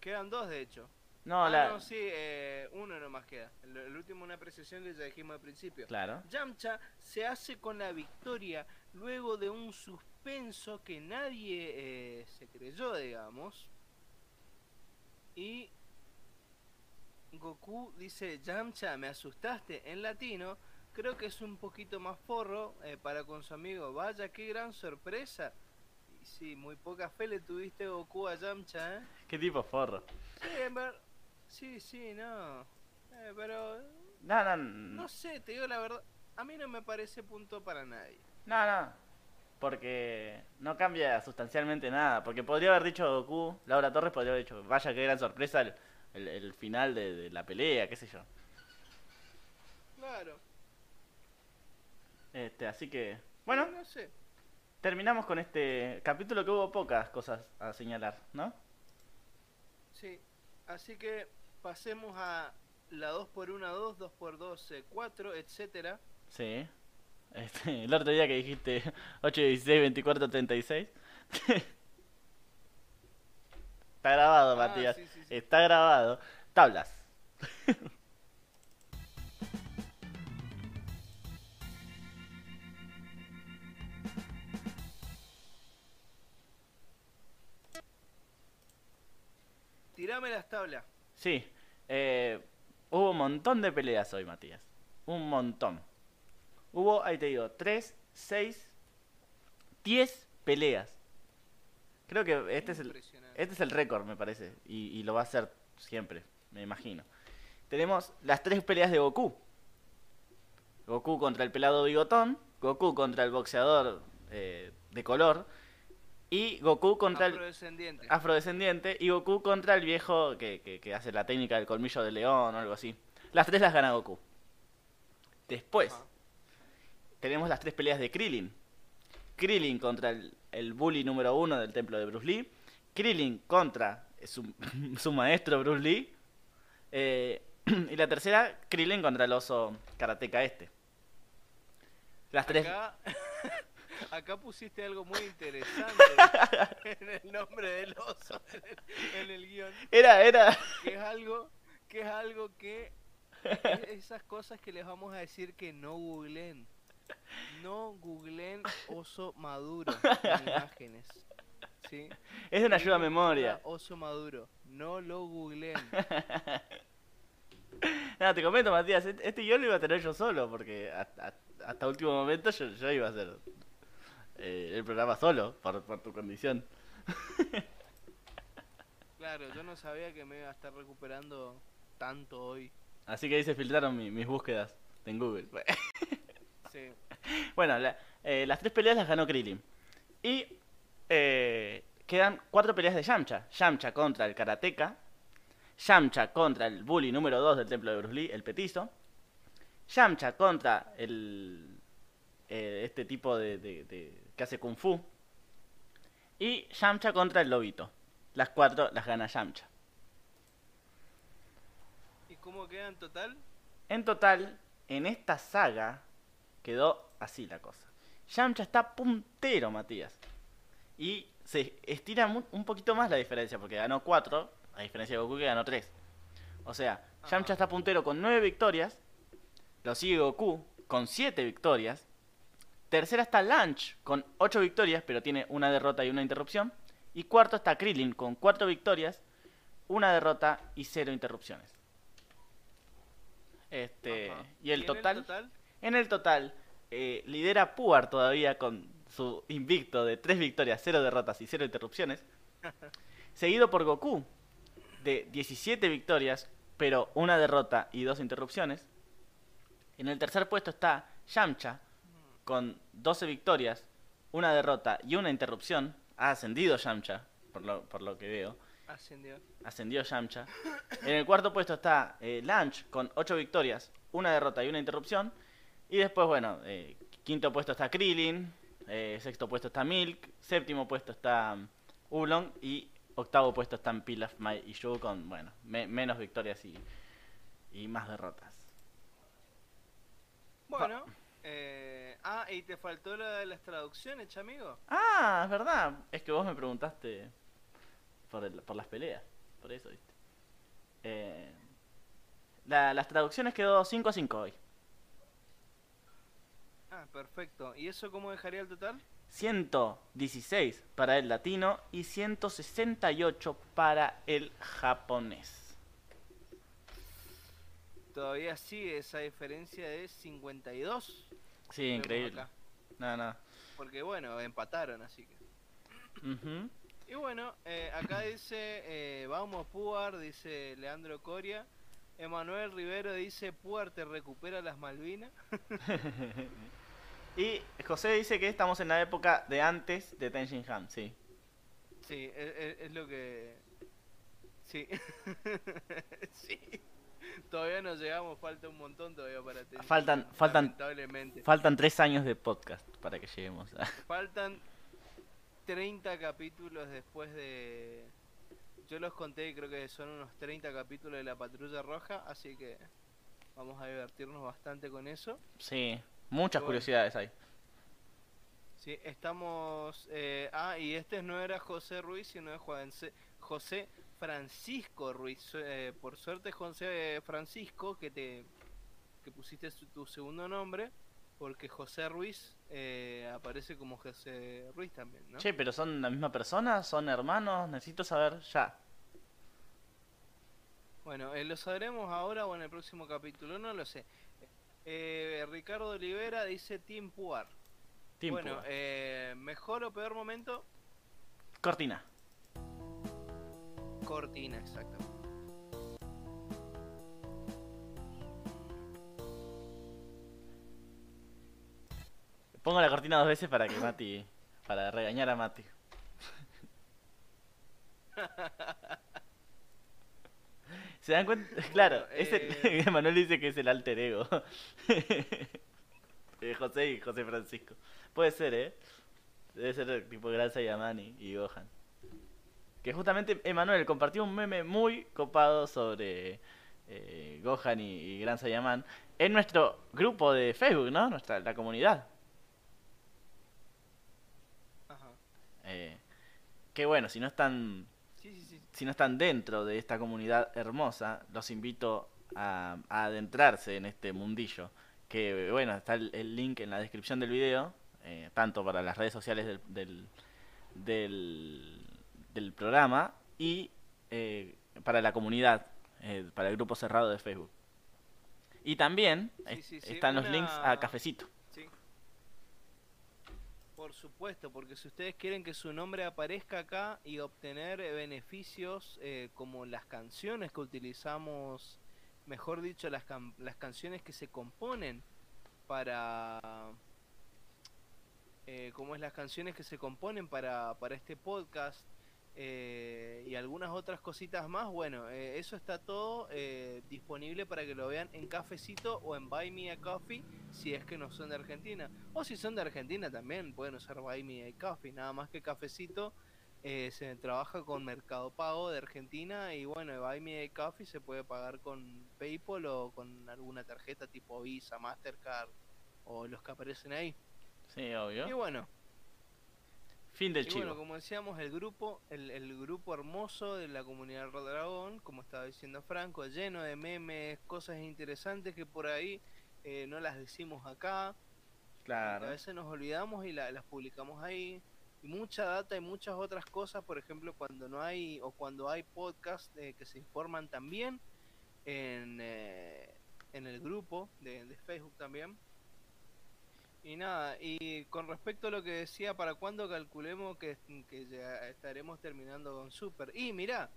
Quedan dos, de hecho. No, ah, la no, sí, eh, uno nomás queda. El, el último, una apreciación que ya dijimos al principio. claro. Yamcha se hace con la victoria luego de un suspenso que nadie eh, se creyó, digamos. Y Goku dice, Yamcha, me asustaste en latino. Creo que es un poquito más forro eh, para con su amigo. Vaya, qué gran sorpresa. Y sí, muy poca fe le tuviste Goku a Yamcha, ¿eh? ¿Qué tipo forro? Sí, en ver- sí, sí, no. Eh, pero No, no, no no, sé, te digo la verdad. A mí no me parece punto para nadie. no, no. Porque no cambia sustancialmente nada. Porque podría haber dicho Goku, Laura Torres podría haber dicho, vaya qué gran sorpresa el, el- el final de, de la pelea, qué sé yo. Claro. Este, así que, bueno, No sé. terminamos con este capítulo que hubo pocas cosas a señalar, ¿no? Sí. Así que pasemos a la 2x1, 2, 2x2, 4, etcétera. Sí. Este, el otro día que dijiste 8, 16, 24, 36. Está grabado, Ah, Matías. sí, sí, sí. Está grabado. Tablas. Tirame las tablas. Sí. eh, hubo un montón de peleas hoy, Matías. Un montón. Hubo, ahí te digo, 3, 6, 10 peleas. Creo que este es el. Este es el récord, me parece. Y, y lo va a ser siempre, me imagino. Tenemos las tres peleas de Goku. Goku contra el pelado bigotón. Goku contra el boxeador eh, de color. Y Goku contra el Afrodescendiente. afrodescendiente. Y Goku contra el viejo que, que- que hace la técnica del colmillo de león o algo así. Las tres las gana Goku. Después tenemos las tres peleas de Krillin. Krillin contra el, el bully número uno del templo de Bruce Lee. Krillin contra su, su maestro Bruce Lee. Eh, y la tercera, Krillin contra el oso karateca este. Las tres, Acá, pusiste algo muy interesante en el nombre del oso, en el, en el guion. Era, era. Que es algo, que es algo que es esas cosas que les vamos a decir que no googleen. No googleen oso maduro en imágenes. ¿sí? Es una ayuda a memoria. Oso maduro. No lo googleen. Nada, te comento, Matías, este este guion lo iba a tener yo solo, porque hasta, hasta último momento yo, yo iba a hacer eh, el programa solo, por, por tu condición. Claro, yo no sabía que me iba a estar recuperando tanto hoy. Así que ahí se filtraron mi- mis búsquedas en Google. Sí. Bueno, la- eh, las tres peleas las ganó Krillin. Y eh, quedan cuatro peleas de Yamcha. Yamcha contra el Karateka. Yamcha contra el bully número 2 del templo de Bruce Lee, el petizo. Yamcha contra el eh, este tipo de, de- de- que hace kung fu. Y Yamcha contra el lobito. Las cuatro las gana Yamcha. ¿Y cómo queda en total? En total, en esta saga quedó así la cosa. Yamcha está puntero, Matías. Y se estira un poquito más la diferencia, porque ganó 4, a diferencia de Goku que ganó 3. O sea, Yamcha está puntero con 9 victorias. Lo sigue Goku con 7 victorias. Tercera está Lunch con 8 victorias, pero tiene una derrota y una interrupción. Y cuarto está Krillin con 4 victorias, una derrota y 0 interrupciones. Este, Ajá. y el en total, en el total, eh, lidera Puar todavía con su invicto de 3 victorias, 0 derrotas y 0 interrupciones. seguido por Goku, de 17 victorias, pero una derrota y 2 interrupciones. En el tercer puesto está Yamcha, con 12 victorias, una derrota y una interrupción. Ha ascendido Yamcha, por lo, por lo que veo. Ascendió. Ascendió Yamcha. En el cuarto puesto está eh, Lunch con 8 victorias, una derrota y una interrupción. Y después, bueno, eh, quinto puesto está Krillin, eh, sexto puesto está Milk, séptimo puesto está um, Oolong y octavo puesto están Pilaf, Mai y Shu con, bueno, me- menos victorias y, y más derrotas. Bueno, eh, ah, y te faltó la de las traducciones, chamigo. Ah, es verdad. Es que vos me preguntaste por, el- por las peleas. Por eso, viste. Eh, la- las traducciones quedó 5 a 5 hoy. Ah, perfecto. ¿Y eso cómo dejaría el total? 116 para el latino y 168 para el japonés. Todavía sigue esa diferencia de 52. Sí, increíble. acá. No, no. Porque bueno, empataron, así que. Y bueno, eh, acá dice, eh, vamos Puar, dice Leandro Coria. Emanuel Rivero dice, Puar te recupera las Malvinas. y José dice que estamos en la época de antes de Tenshin Han, sí. Sí, es, es- es lo que... Sí. sí. Todavía no llegamos, falta un montón todavía para tener. Faltan- faltan- Lamentablemente. Faltan 3 años de podcast para que lleguemos a... Faltan 30 capítulos después de... Yo los conté y creo que son unos 30 capítulos de la Patrulla Roja, así que vamos a divertirnos bastante con eso. Sí, muchas Bueno. curiosidades hay. Sí, estamos... eh, ah, y este no era José Ruiz, sino es José Francisco Ruiz. Eh, por suerte José Francisco, que te que pusiste su- tu segundo nombre, porque José Ruiz eh, aparece como José Ruiz también, ¿no? Che, pero son la misma persona, son hermanos, necesito saber ya. Bueno, eh, lo sabremos ahora o en el próximo capítulo, no lo sé. Eh, Ricardo Olivera dice Team Puar. Team bueno, eh, mejor o peor momento, Cortina. Cortina, exactamente. Pongo la cortina dos veces para que Mati. para regañar a Mati. ¿Se dan cuenta? Claro, es el- eh. Manuel dice que es el alter ego. de José y José Francisco. Puede ser, ¿eh? Debe ser tipo Gran Sayamani y Gohan. Que justamente Emanuel compartió un meme muy copado sobre eh, Gohan y, y Gran Saiyaman en nuestro grupo de Facebook, ¿no? Nuestra, la comunidad. Eh, que bueno, si no están Sí, sí, sí. si no están dentro de esta comunidad hermosa, los invito a, a adentrarse en este mundillo. Que bueno, está el, el link en la descripción del video, eh, tanto para las redes sociales del, del, del, del programa y eh, para la comunidad, eh, para el grupo cerrado de Facebook. Y también Sí, es- sí, sí, están los links a Cafecito. Por supuesto, porque si ustedes quieren que su nombre aparezca acá y obtener eh, beneficios eh, como las canciones que utilizamos, mejor dicho, las, cam- las canciones que se componen para... Eh, como es las canciones que se componen para, para este podcast eh, y algunas otras cositas más, bueno, eh, eso está todo eh, disponible para que lo vean en Cafecito o en Buy Me a Coffee si es que no son de Argentina. O si son de Argentina también pueden usar Buy Me a Coffee, nada más que Cafecito eh, se trabaja con Mercado Pago de Argentina y bueno, Buy Me a Coffee se puede pagar con PayPal o con alguna tarjeta tipo Visa, Mastercard o los que aparecen ahí. Sí, Y obvio. bueno, Fin del y chivo. bueno, como decíamos, el grupo, el, el grupo hermoso de la comunidad Red Dragón, como estaba diciendo Franco, lleno de memes, cosas interesantes que por ahí eh, no las decimos acá. A Claro. veces nos olvidamos y la- las publicamos ahí. Y mucha data y muchas otras cosas, por ejemplo, cuando no hay o cuando hay podcasts eh, que se informan también en, eh, en el grupo de, de Facebook también. Y nada, y con respecto a lo que decía, ¿para cuándo calculemos que, que ya estaremos terminando con Super? Y mira,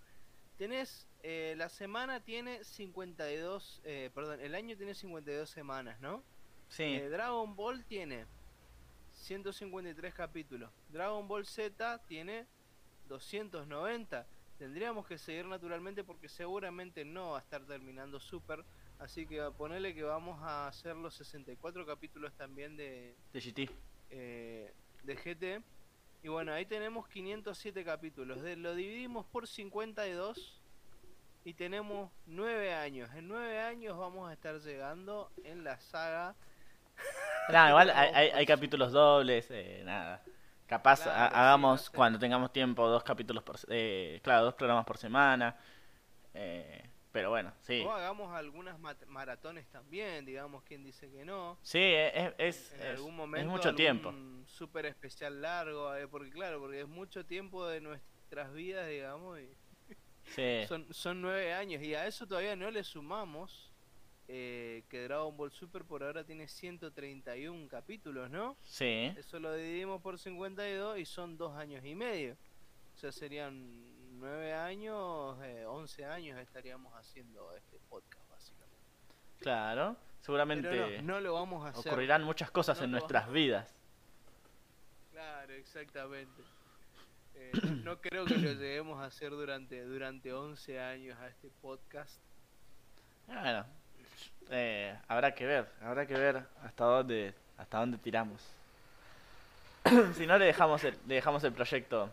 tenés, eh, la semana tiene 52, eh, perdón, el año tiene 52 semanas, ¿no? Sí. Eh, Dragon Ball tiene 153 capítulos. Dragon Ball Z tiene 290. Tendríamos que seguir naturalmente porque seguramente no va a estar terminando Super. Así que ponerle que vamos a hacer los 64 capítulos también de, De GT. eh, de GT. Y bueno, ahí tenemos 507 capítulos. De, lo dividimos por 52 y tenemos 9 años. En 9 años vamos a estar llegando en la saga No, igual hay, hay- hay capítulos dobles, eh, nada. Capaz Claro, ha- hagamos cuando tengamos tiempo dos capítulos por, eh, claro, dos programas por semana. eh, pero bueno, sí. O hagamos algunas maratones también, digamos, quien dice que no. Sí, es, es, en es- algún es momento mucho tiempo. súper especial largo, eh, porque claro, porque es mucho tiempo de nuestras vidas, digamos, y Sí, son, son nueve años, y a eso todavía no le sumamos eh, que Dragon Ball Super por ahora tiene 131 capítulos, ¿no? sí. Eso lo dividimos por 52 y son dos años y medio. O sea, serían nueve años, eh, 11 años estaríamos haciendo este podcast, básicamente. Claro. Seguramente no, no lo vamos a hacer. ocurrirán muchas cosas no en nuestras vidas. Claro, exactamente. Eh, no creo que lo lleguemos a hacer durante, durante 11 años a este podcast. Bueno, eh, habrá que ver, habrá que ver hasta dónde, hasta dónde tiramos. si no le dejamos el, le dejamos el proyecto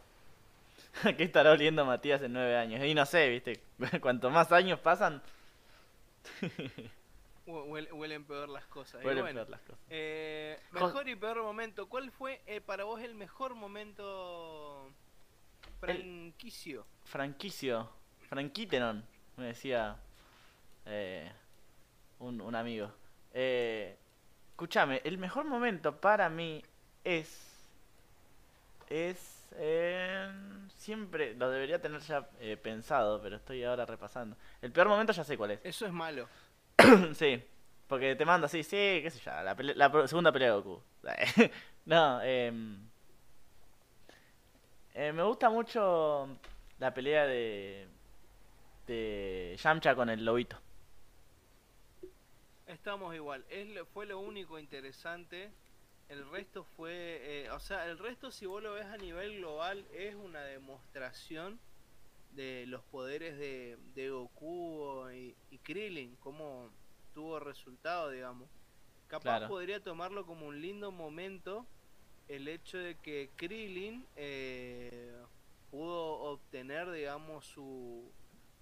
que estará oliendo Matías en nueve años. Y no sé, viste, cuanto más años pasan, Hue- huele- Huelen peor las cosas. Y pueden bueno, peor las cosas. eh, Jo- mejor y peor momento. ¿Cuál fue eh, para vos el mejor momento franquicio? Franquicio, Franquitenon, me decía eh, un, un amigo. Eh, escúchame, el mejor momento para mí es. Es. Eh, siempre lo debería tener ya eh, pensado, pero estoy ahora repasando. El peor momento ya sé cuál es. Eso es malo. sí, porque te mando así, sí, qué sé yo, la, pele- la pro- segunda pelea de Goku. no, em, eh, me gusta mucho la pelea de de Yamcha con el lobito. Estamos igual. Es fue lo único interesante. El resto fue, eh, o sea, el resto si vos lo ves a nivel global es una demostración de los poderes de, de Goku y, y Krillin, cómo tuvo resultado, digamos. Capaz Claro. podría tomarlo como un lindo momento el hecho de que Krillin eh, pudo obtener, digamos, su,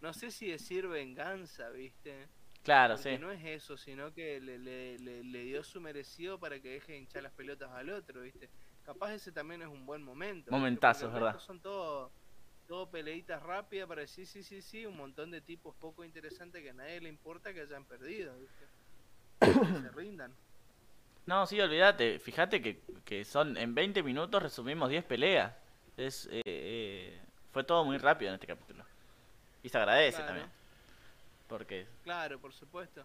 no sé si decir venganza, ¿viste? Claro, Porque sí. no es eso, sino que le, le, le- le dio su merecido para que deje de hinchar las pelotas al otro, ¿viste? capaz ese también es un buen momento. Momentazo, Porque el verdad. Son todo, todo peleitas rápidas para decir sí, sí, sí, un montón de tipos poco interesantes que a nadie le importa que hayan perdido, ¿viste? Que se rindan. No, sí, olvídate. Fíjate que, que son en 20 minutos resumimos 10 peleas. Es, eh, eh, fue todo muy rápido en este capítulo. Y se agradece Claro. también. Porque Claro, por supuesto.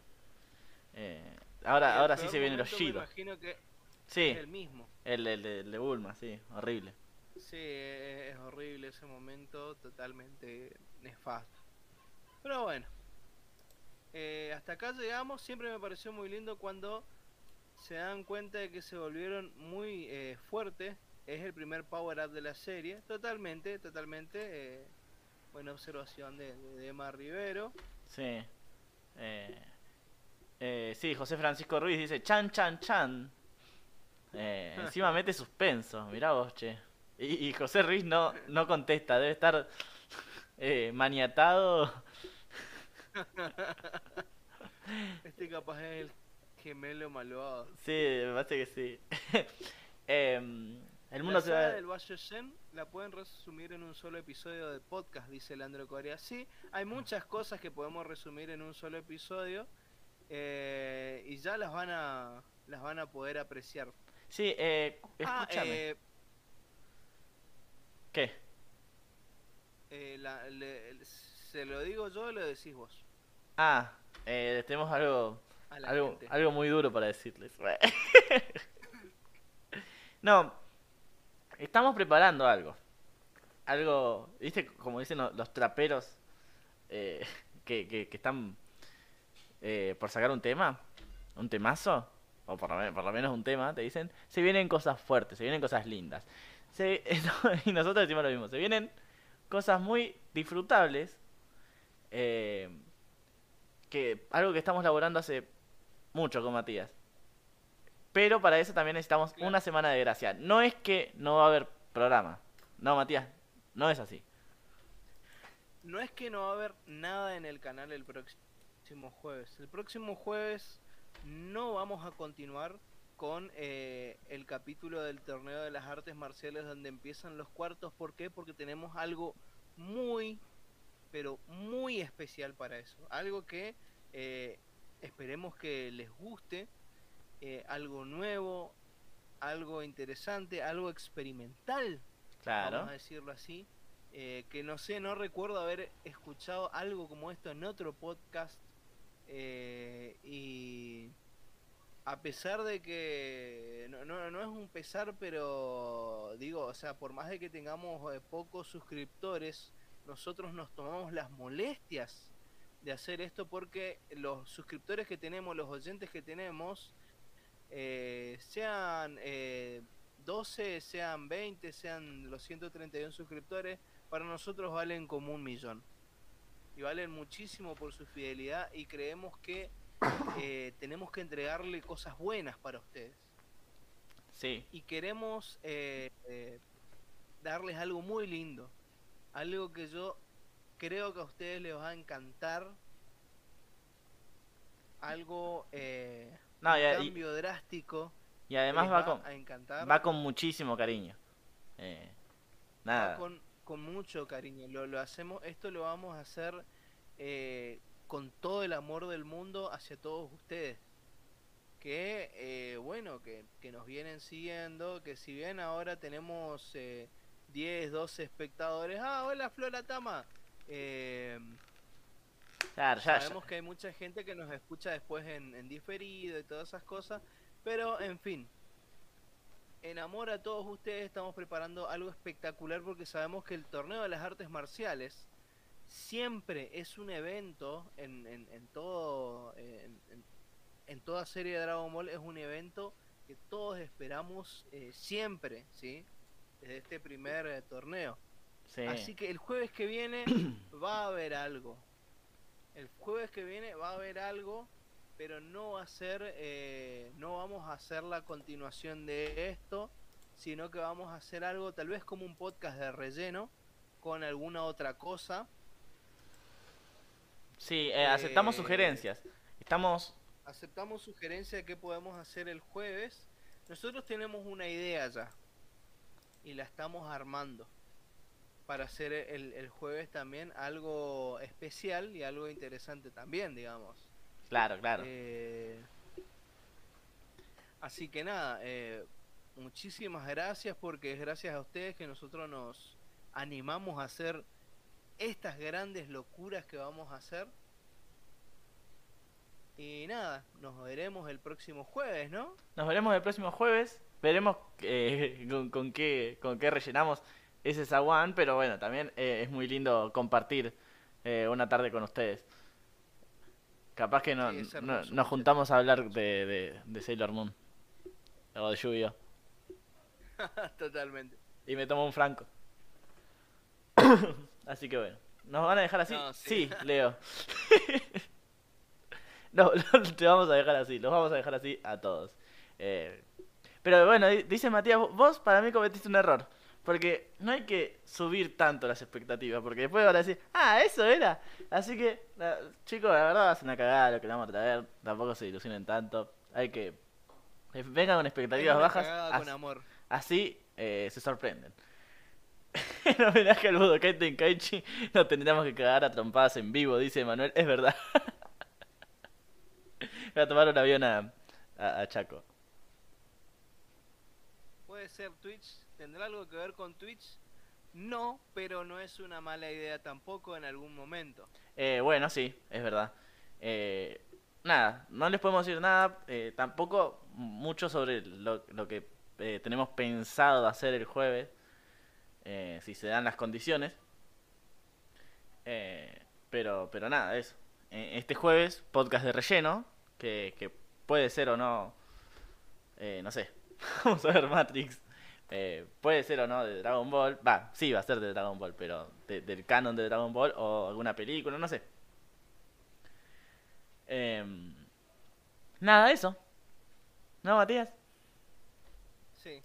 eh, ahora, ahora sí se vienen los momento me imagino que Sí, es el mismo. el, el, el de Bulma, sí, horrible. Sí, es, es horrible ese momento, totalmente nefasto. Pero bueno, eh, hasta acá llegamos. Siempre me pareció muy lindo cuando se dan cuenta de que se volvieron muy eh, fuertes. Es el primer power up de la serie. Totalmente, totalmente. eh, buena observación de, de, de Emma Rivero. Sí. Eh, eh, sí, José Francisco Ruiz dice chan, chan, chan. Eh, encima mete suspenso, mirá vos, che. Y, y José Ruiz no, no contesta, debe estar eh, maniatado. Este capaz es el gemelo malvado. Sí, me parece que sí. El mundo la se va... del Bayo Shen la pueden resumir en un solo episodio de podcast, dice Leandro Corea. Sí, hay muchas cosas que podemos resumir en un solo episodio eh, y ya las van a las van a poder apreciar. Sí, eh, Ah, escúchame. eh, ¿Qué? eh, la- le- se lo digo yo o lo decís vos Ah, eh, tenemos algo algo, algo muy duro para decirles. no, estamos preparando algo. Algo, ¿viste? Como dicen lo- los traperos eh, que, que, están eh, por sacar un tema, un temazo, o por lo, por lo menos un tema, te dicen, se vienen cosas fuertes, se vienen cosas lindas. Se- y nosotros decimos lo mismo, se vienen cosas muy disfrutables. eh, que algo que estamos laborando hace mucho con Matías. Pero para eso también necesitamos Claro. una semana de gracia. No es que no va a haber programa. No, Matías, no es así. No es que no va a haber nada en el canal el próximo jueves. El próximo jueves no vamos a continuar con eh, el capítulo del torneo de las artes marciales donde empiezan los cuartos. ¿Por qué? Porque tenemos algo muy, pero muy especial para eso. Algo que eh, esperemos que les guste. Eh, algo nuevo, algo interesante, algo experimental Claro. vamos a decirlo así. eh, que no sé, no recuerdo haber escuchado algo como esto en otro podcast. eh, y a pesar de que no, no, no es un pesar, pero digo, o sea, por más de que tengamos eh, pocos suscriptores, nosotros nos tomamos las molestias de hacer esto porque los suscriptores que tenemos, los oyentes que tenemos, eh, sean eh, 12, sean 20, sean los 131 suscriptores, para nosotros valen como un millón. Y valen muchísimo por su fidelidad y creemos que eh, tenemos que entregarle cosas buenas para ustedes. Sí. Y queremos eh, darles algo muy lindo. Algo que yo creo que a ustedes les va a encantar. Algo, eh, No, un y, y- cambio drástico. y además va con, a encantar. va con muchísimo cariño. Eh, Va nada. con, con mucho cariño. Lo, lo hacemos, esto lo vamos a hacer eh, con todo el amor del mundo hacia todos ustedes. Que eh, bueno, que, que nos vienen siguiendo, que si bien ahora tenemos eh, 10, 12 espectadores, ah, hola Flora Tama. Eh, Claro, ya, ya. sabemos que hay mucha gente que nos escucha después en, en diferido y todas esas cosas, pero en fin, en amor a todos ustedes estamos preparando algo espectacular porque sabemos que el torneo de las artes marciales siempre es un evento en, en, en todo en toda serie de Dragon Ball es un evento que todos esperamos eh, siempre, ¿sí? Desde este primer eh, torneo. Sí. Así que el jueves que viene va a haber algo. El jueves que viene va a haber algo, pero no va a ser, eh, no vamos a hacer la continuación de esto, sino que vamos a hacer algo tal vez como un podcast de relleno con alguna otra cosa. Sí, eh, aceptamos Eh, sugerencias. Estamos. Aceptamos sugerencia de qué podemos hacer el jueves. Nosotros tenemos una idea ya. y la estamos armando para hacer el, el jueves también algo especial y algo interesante también, digamos. Claro, claro. Eh, así que nada, eh, muchísimas gracias porque es gracias a ustedes que nosotros nos animamos a hacer estas grandes locuras que vamos a hacer. Y nada, nos veremos el próximo jueves, ¿no? Nos veremos el próximo jueves. Veremos eh, con, con, qué, con qué rellenamos ese zaguán. Pero bueno, también eh, es muy lindo compartir eh, una tarde con ustedes. Capaz que no, Sí, es no- hermoso. nos juntamos a hablar de, de, de Sailor Moon. O de lluvia. Totalmente. Y me tomo un franco. así que bueno. ¿Nos van a dejar así? No, sí. sí. Leo. no, te vamos a dejar así. Los vamos a dejar así a todos. Eh, pero bueno, di- dice Matías, vos para mí cometiste un error. Porque no hay que subir tanto las expectativas. Porque después van a decir, ah, eso era. Así que, la- chicos, la verdad va a ser una cagada lo que le vamos a traer. Tampoco se ilusionen tanto. Hay que. eh, Vengan con expectativas bajas. con amor. Así eh, se sorprenden. en homenaje al Budokai Tenkaichi, nos tendríamos que cagar a trompadas en vivo, dice Manuel. Es verdad. Voy a tomar un avión a, a, a Chaco. ¿Puede ser Twitch? ¿Tendrá algo que ver con Twitch? No, pero no es una mala idea tampoco en algún momento. Eh, bueno, sí, es verdad. Eh, nada, no les podemos decir nada, eh, tampoco mucho sobre lo, lo que eh, tenemos pensado hacer el jueves, eh, si se dan las condiciones. Eh, pero, pero nada, eso. Este jueves, podcast de relleno, que, que puede ser o no, no sé, vamos a ver Matrix. Eh, puede ser o no de Dragon Ball. Va, sí, va a ser de Dragon Ball, pero de- del canon de Dragon Ball o alguna película, no sé. Em, nada, eso. ¿No, Matías? Sí.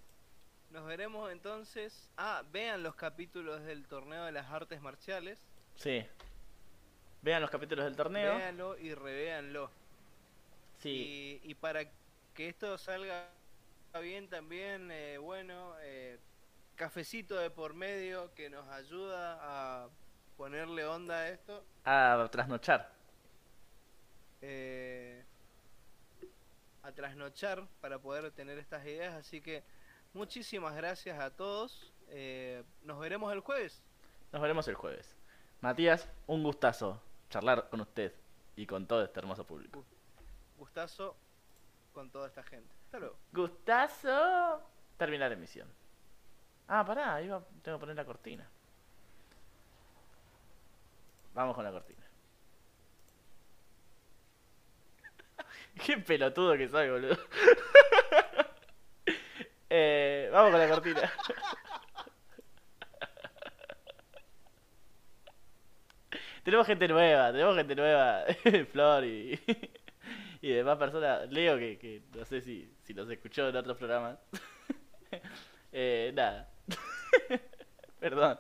Nos veremos entonces. Ah, vean los capítulos del torneo de las artes marciales. Sí. Vean los capítulos del torneo. Véanlo y revéanlo. Sí. Y, y para que esto salga bien también, eh, bueno, eh, cafecito de por medio que nos ayuda a ponerle onda a esto. A trasnochar. eh, a trasnochar para poder tener estas ideas. Así que muchísimas gracias a todos. eh, nos veremos el jueves. Nos veremos el jueves. Matías, un gustazo charlar con usted y con todo este hermoso público. Gustazo con toda esta gente. Hasta luego. Gustazo. Terminar emisión. Ah, pará, va- tengo que poner la cortina. Vamos con la cortina. Qué pelotudo que soy, boludo. eh, vamos con la cortina. tenemos gente nueva, tenemos gente nueva. Flor y, y demás personas. Leo que no sé si, si los escuchó en otros programas. eh, nada. Perdón.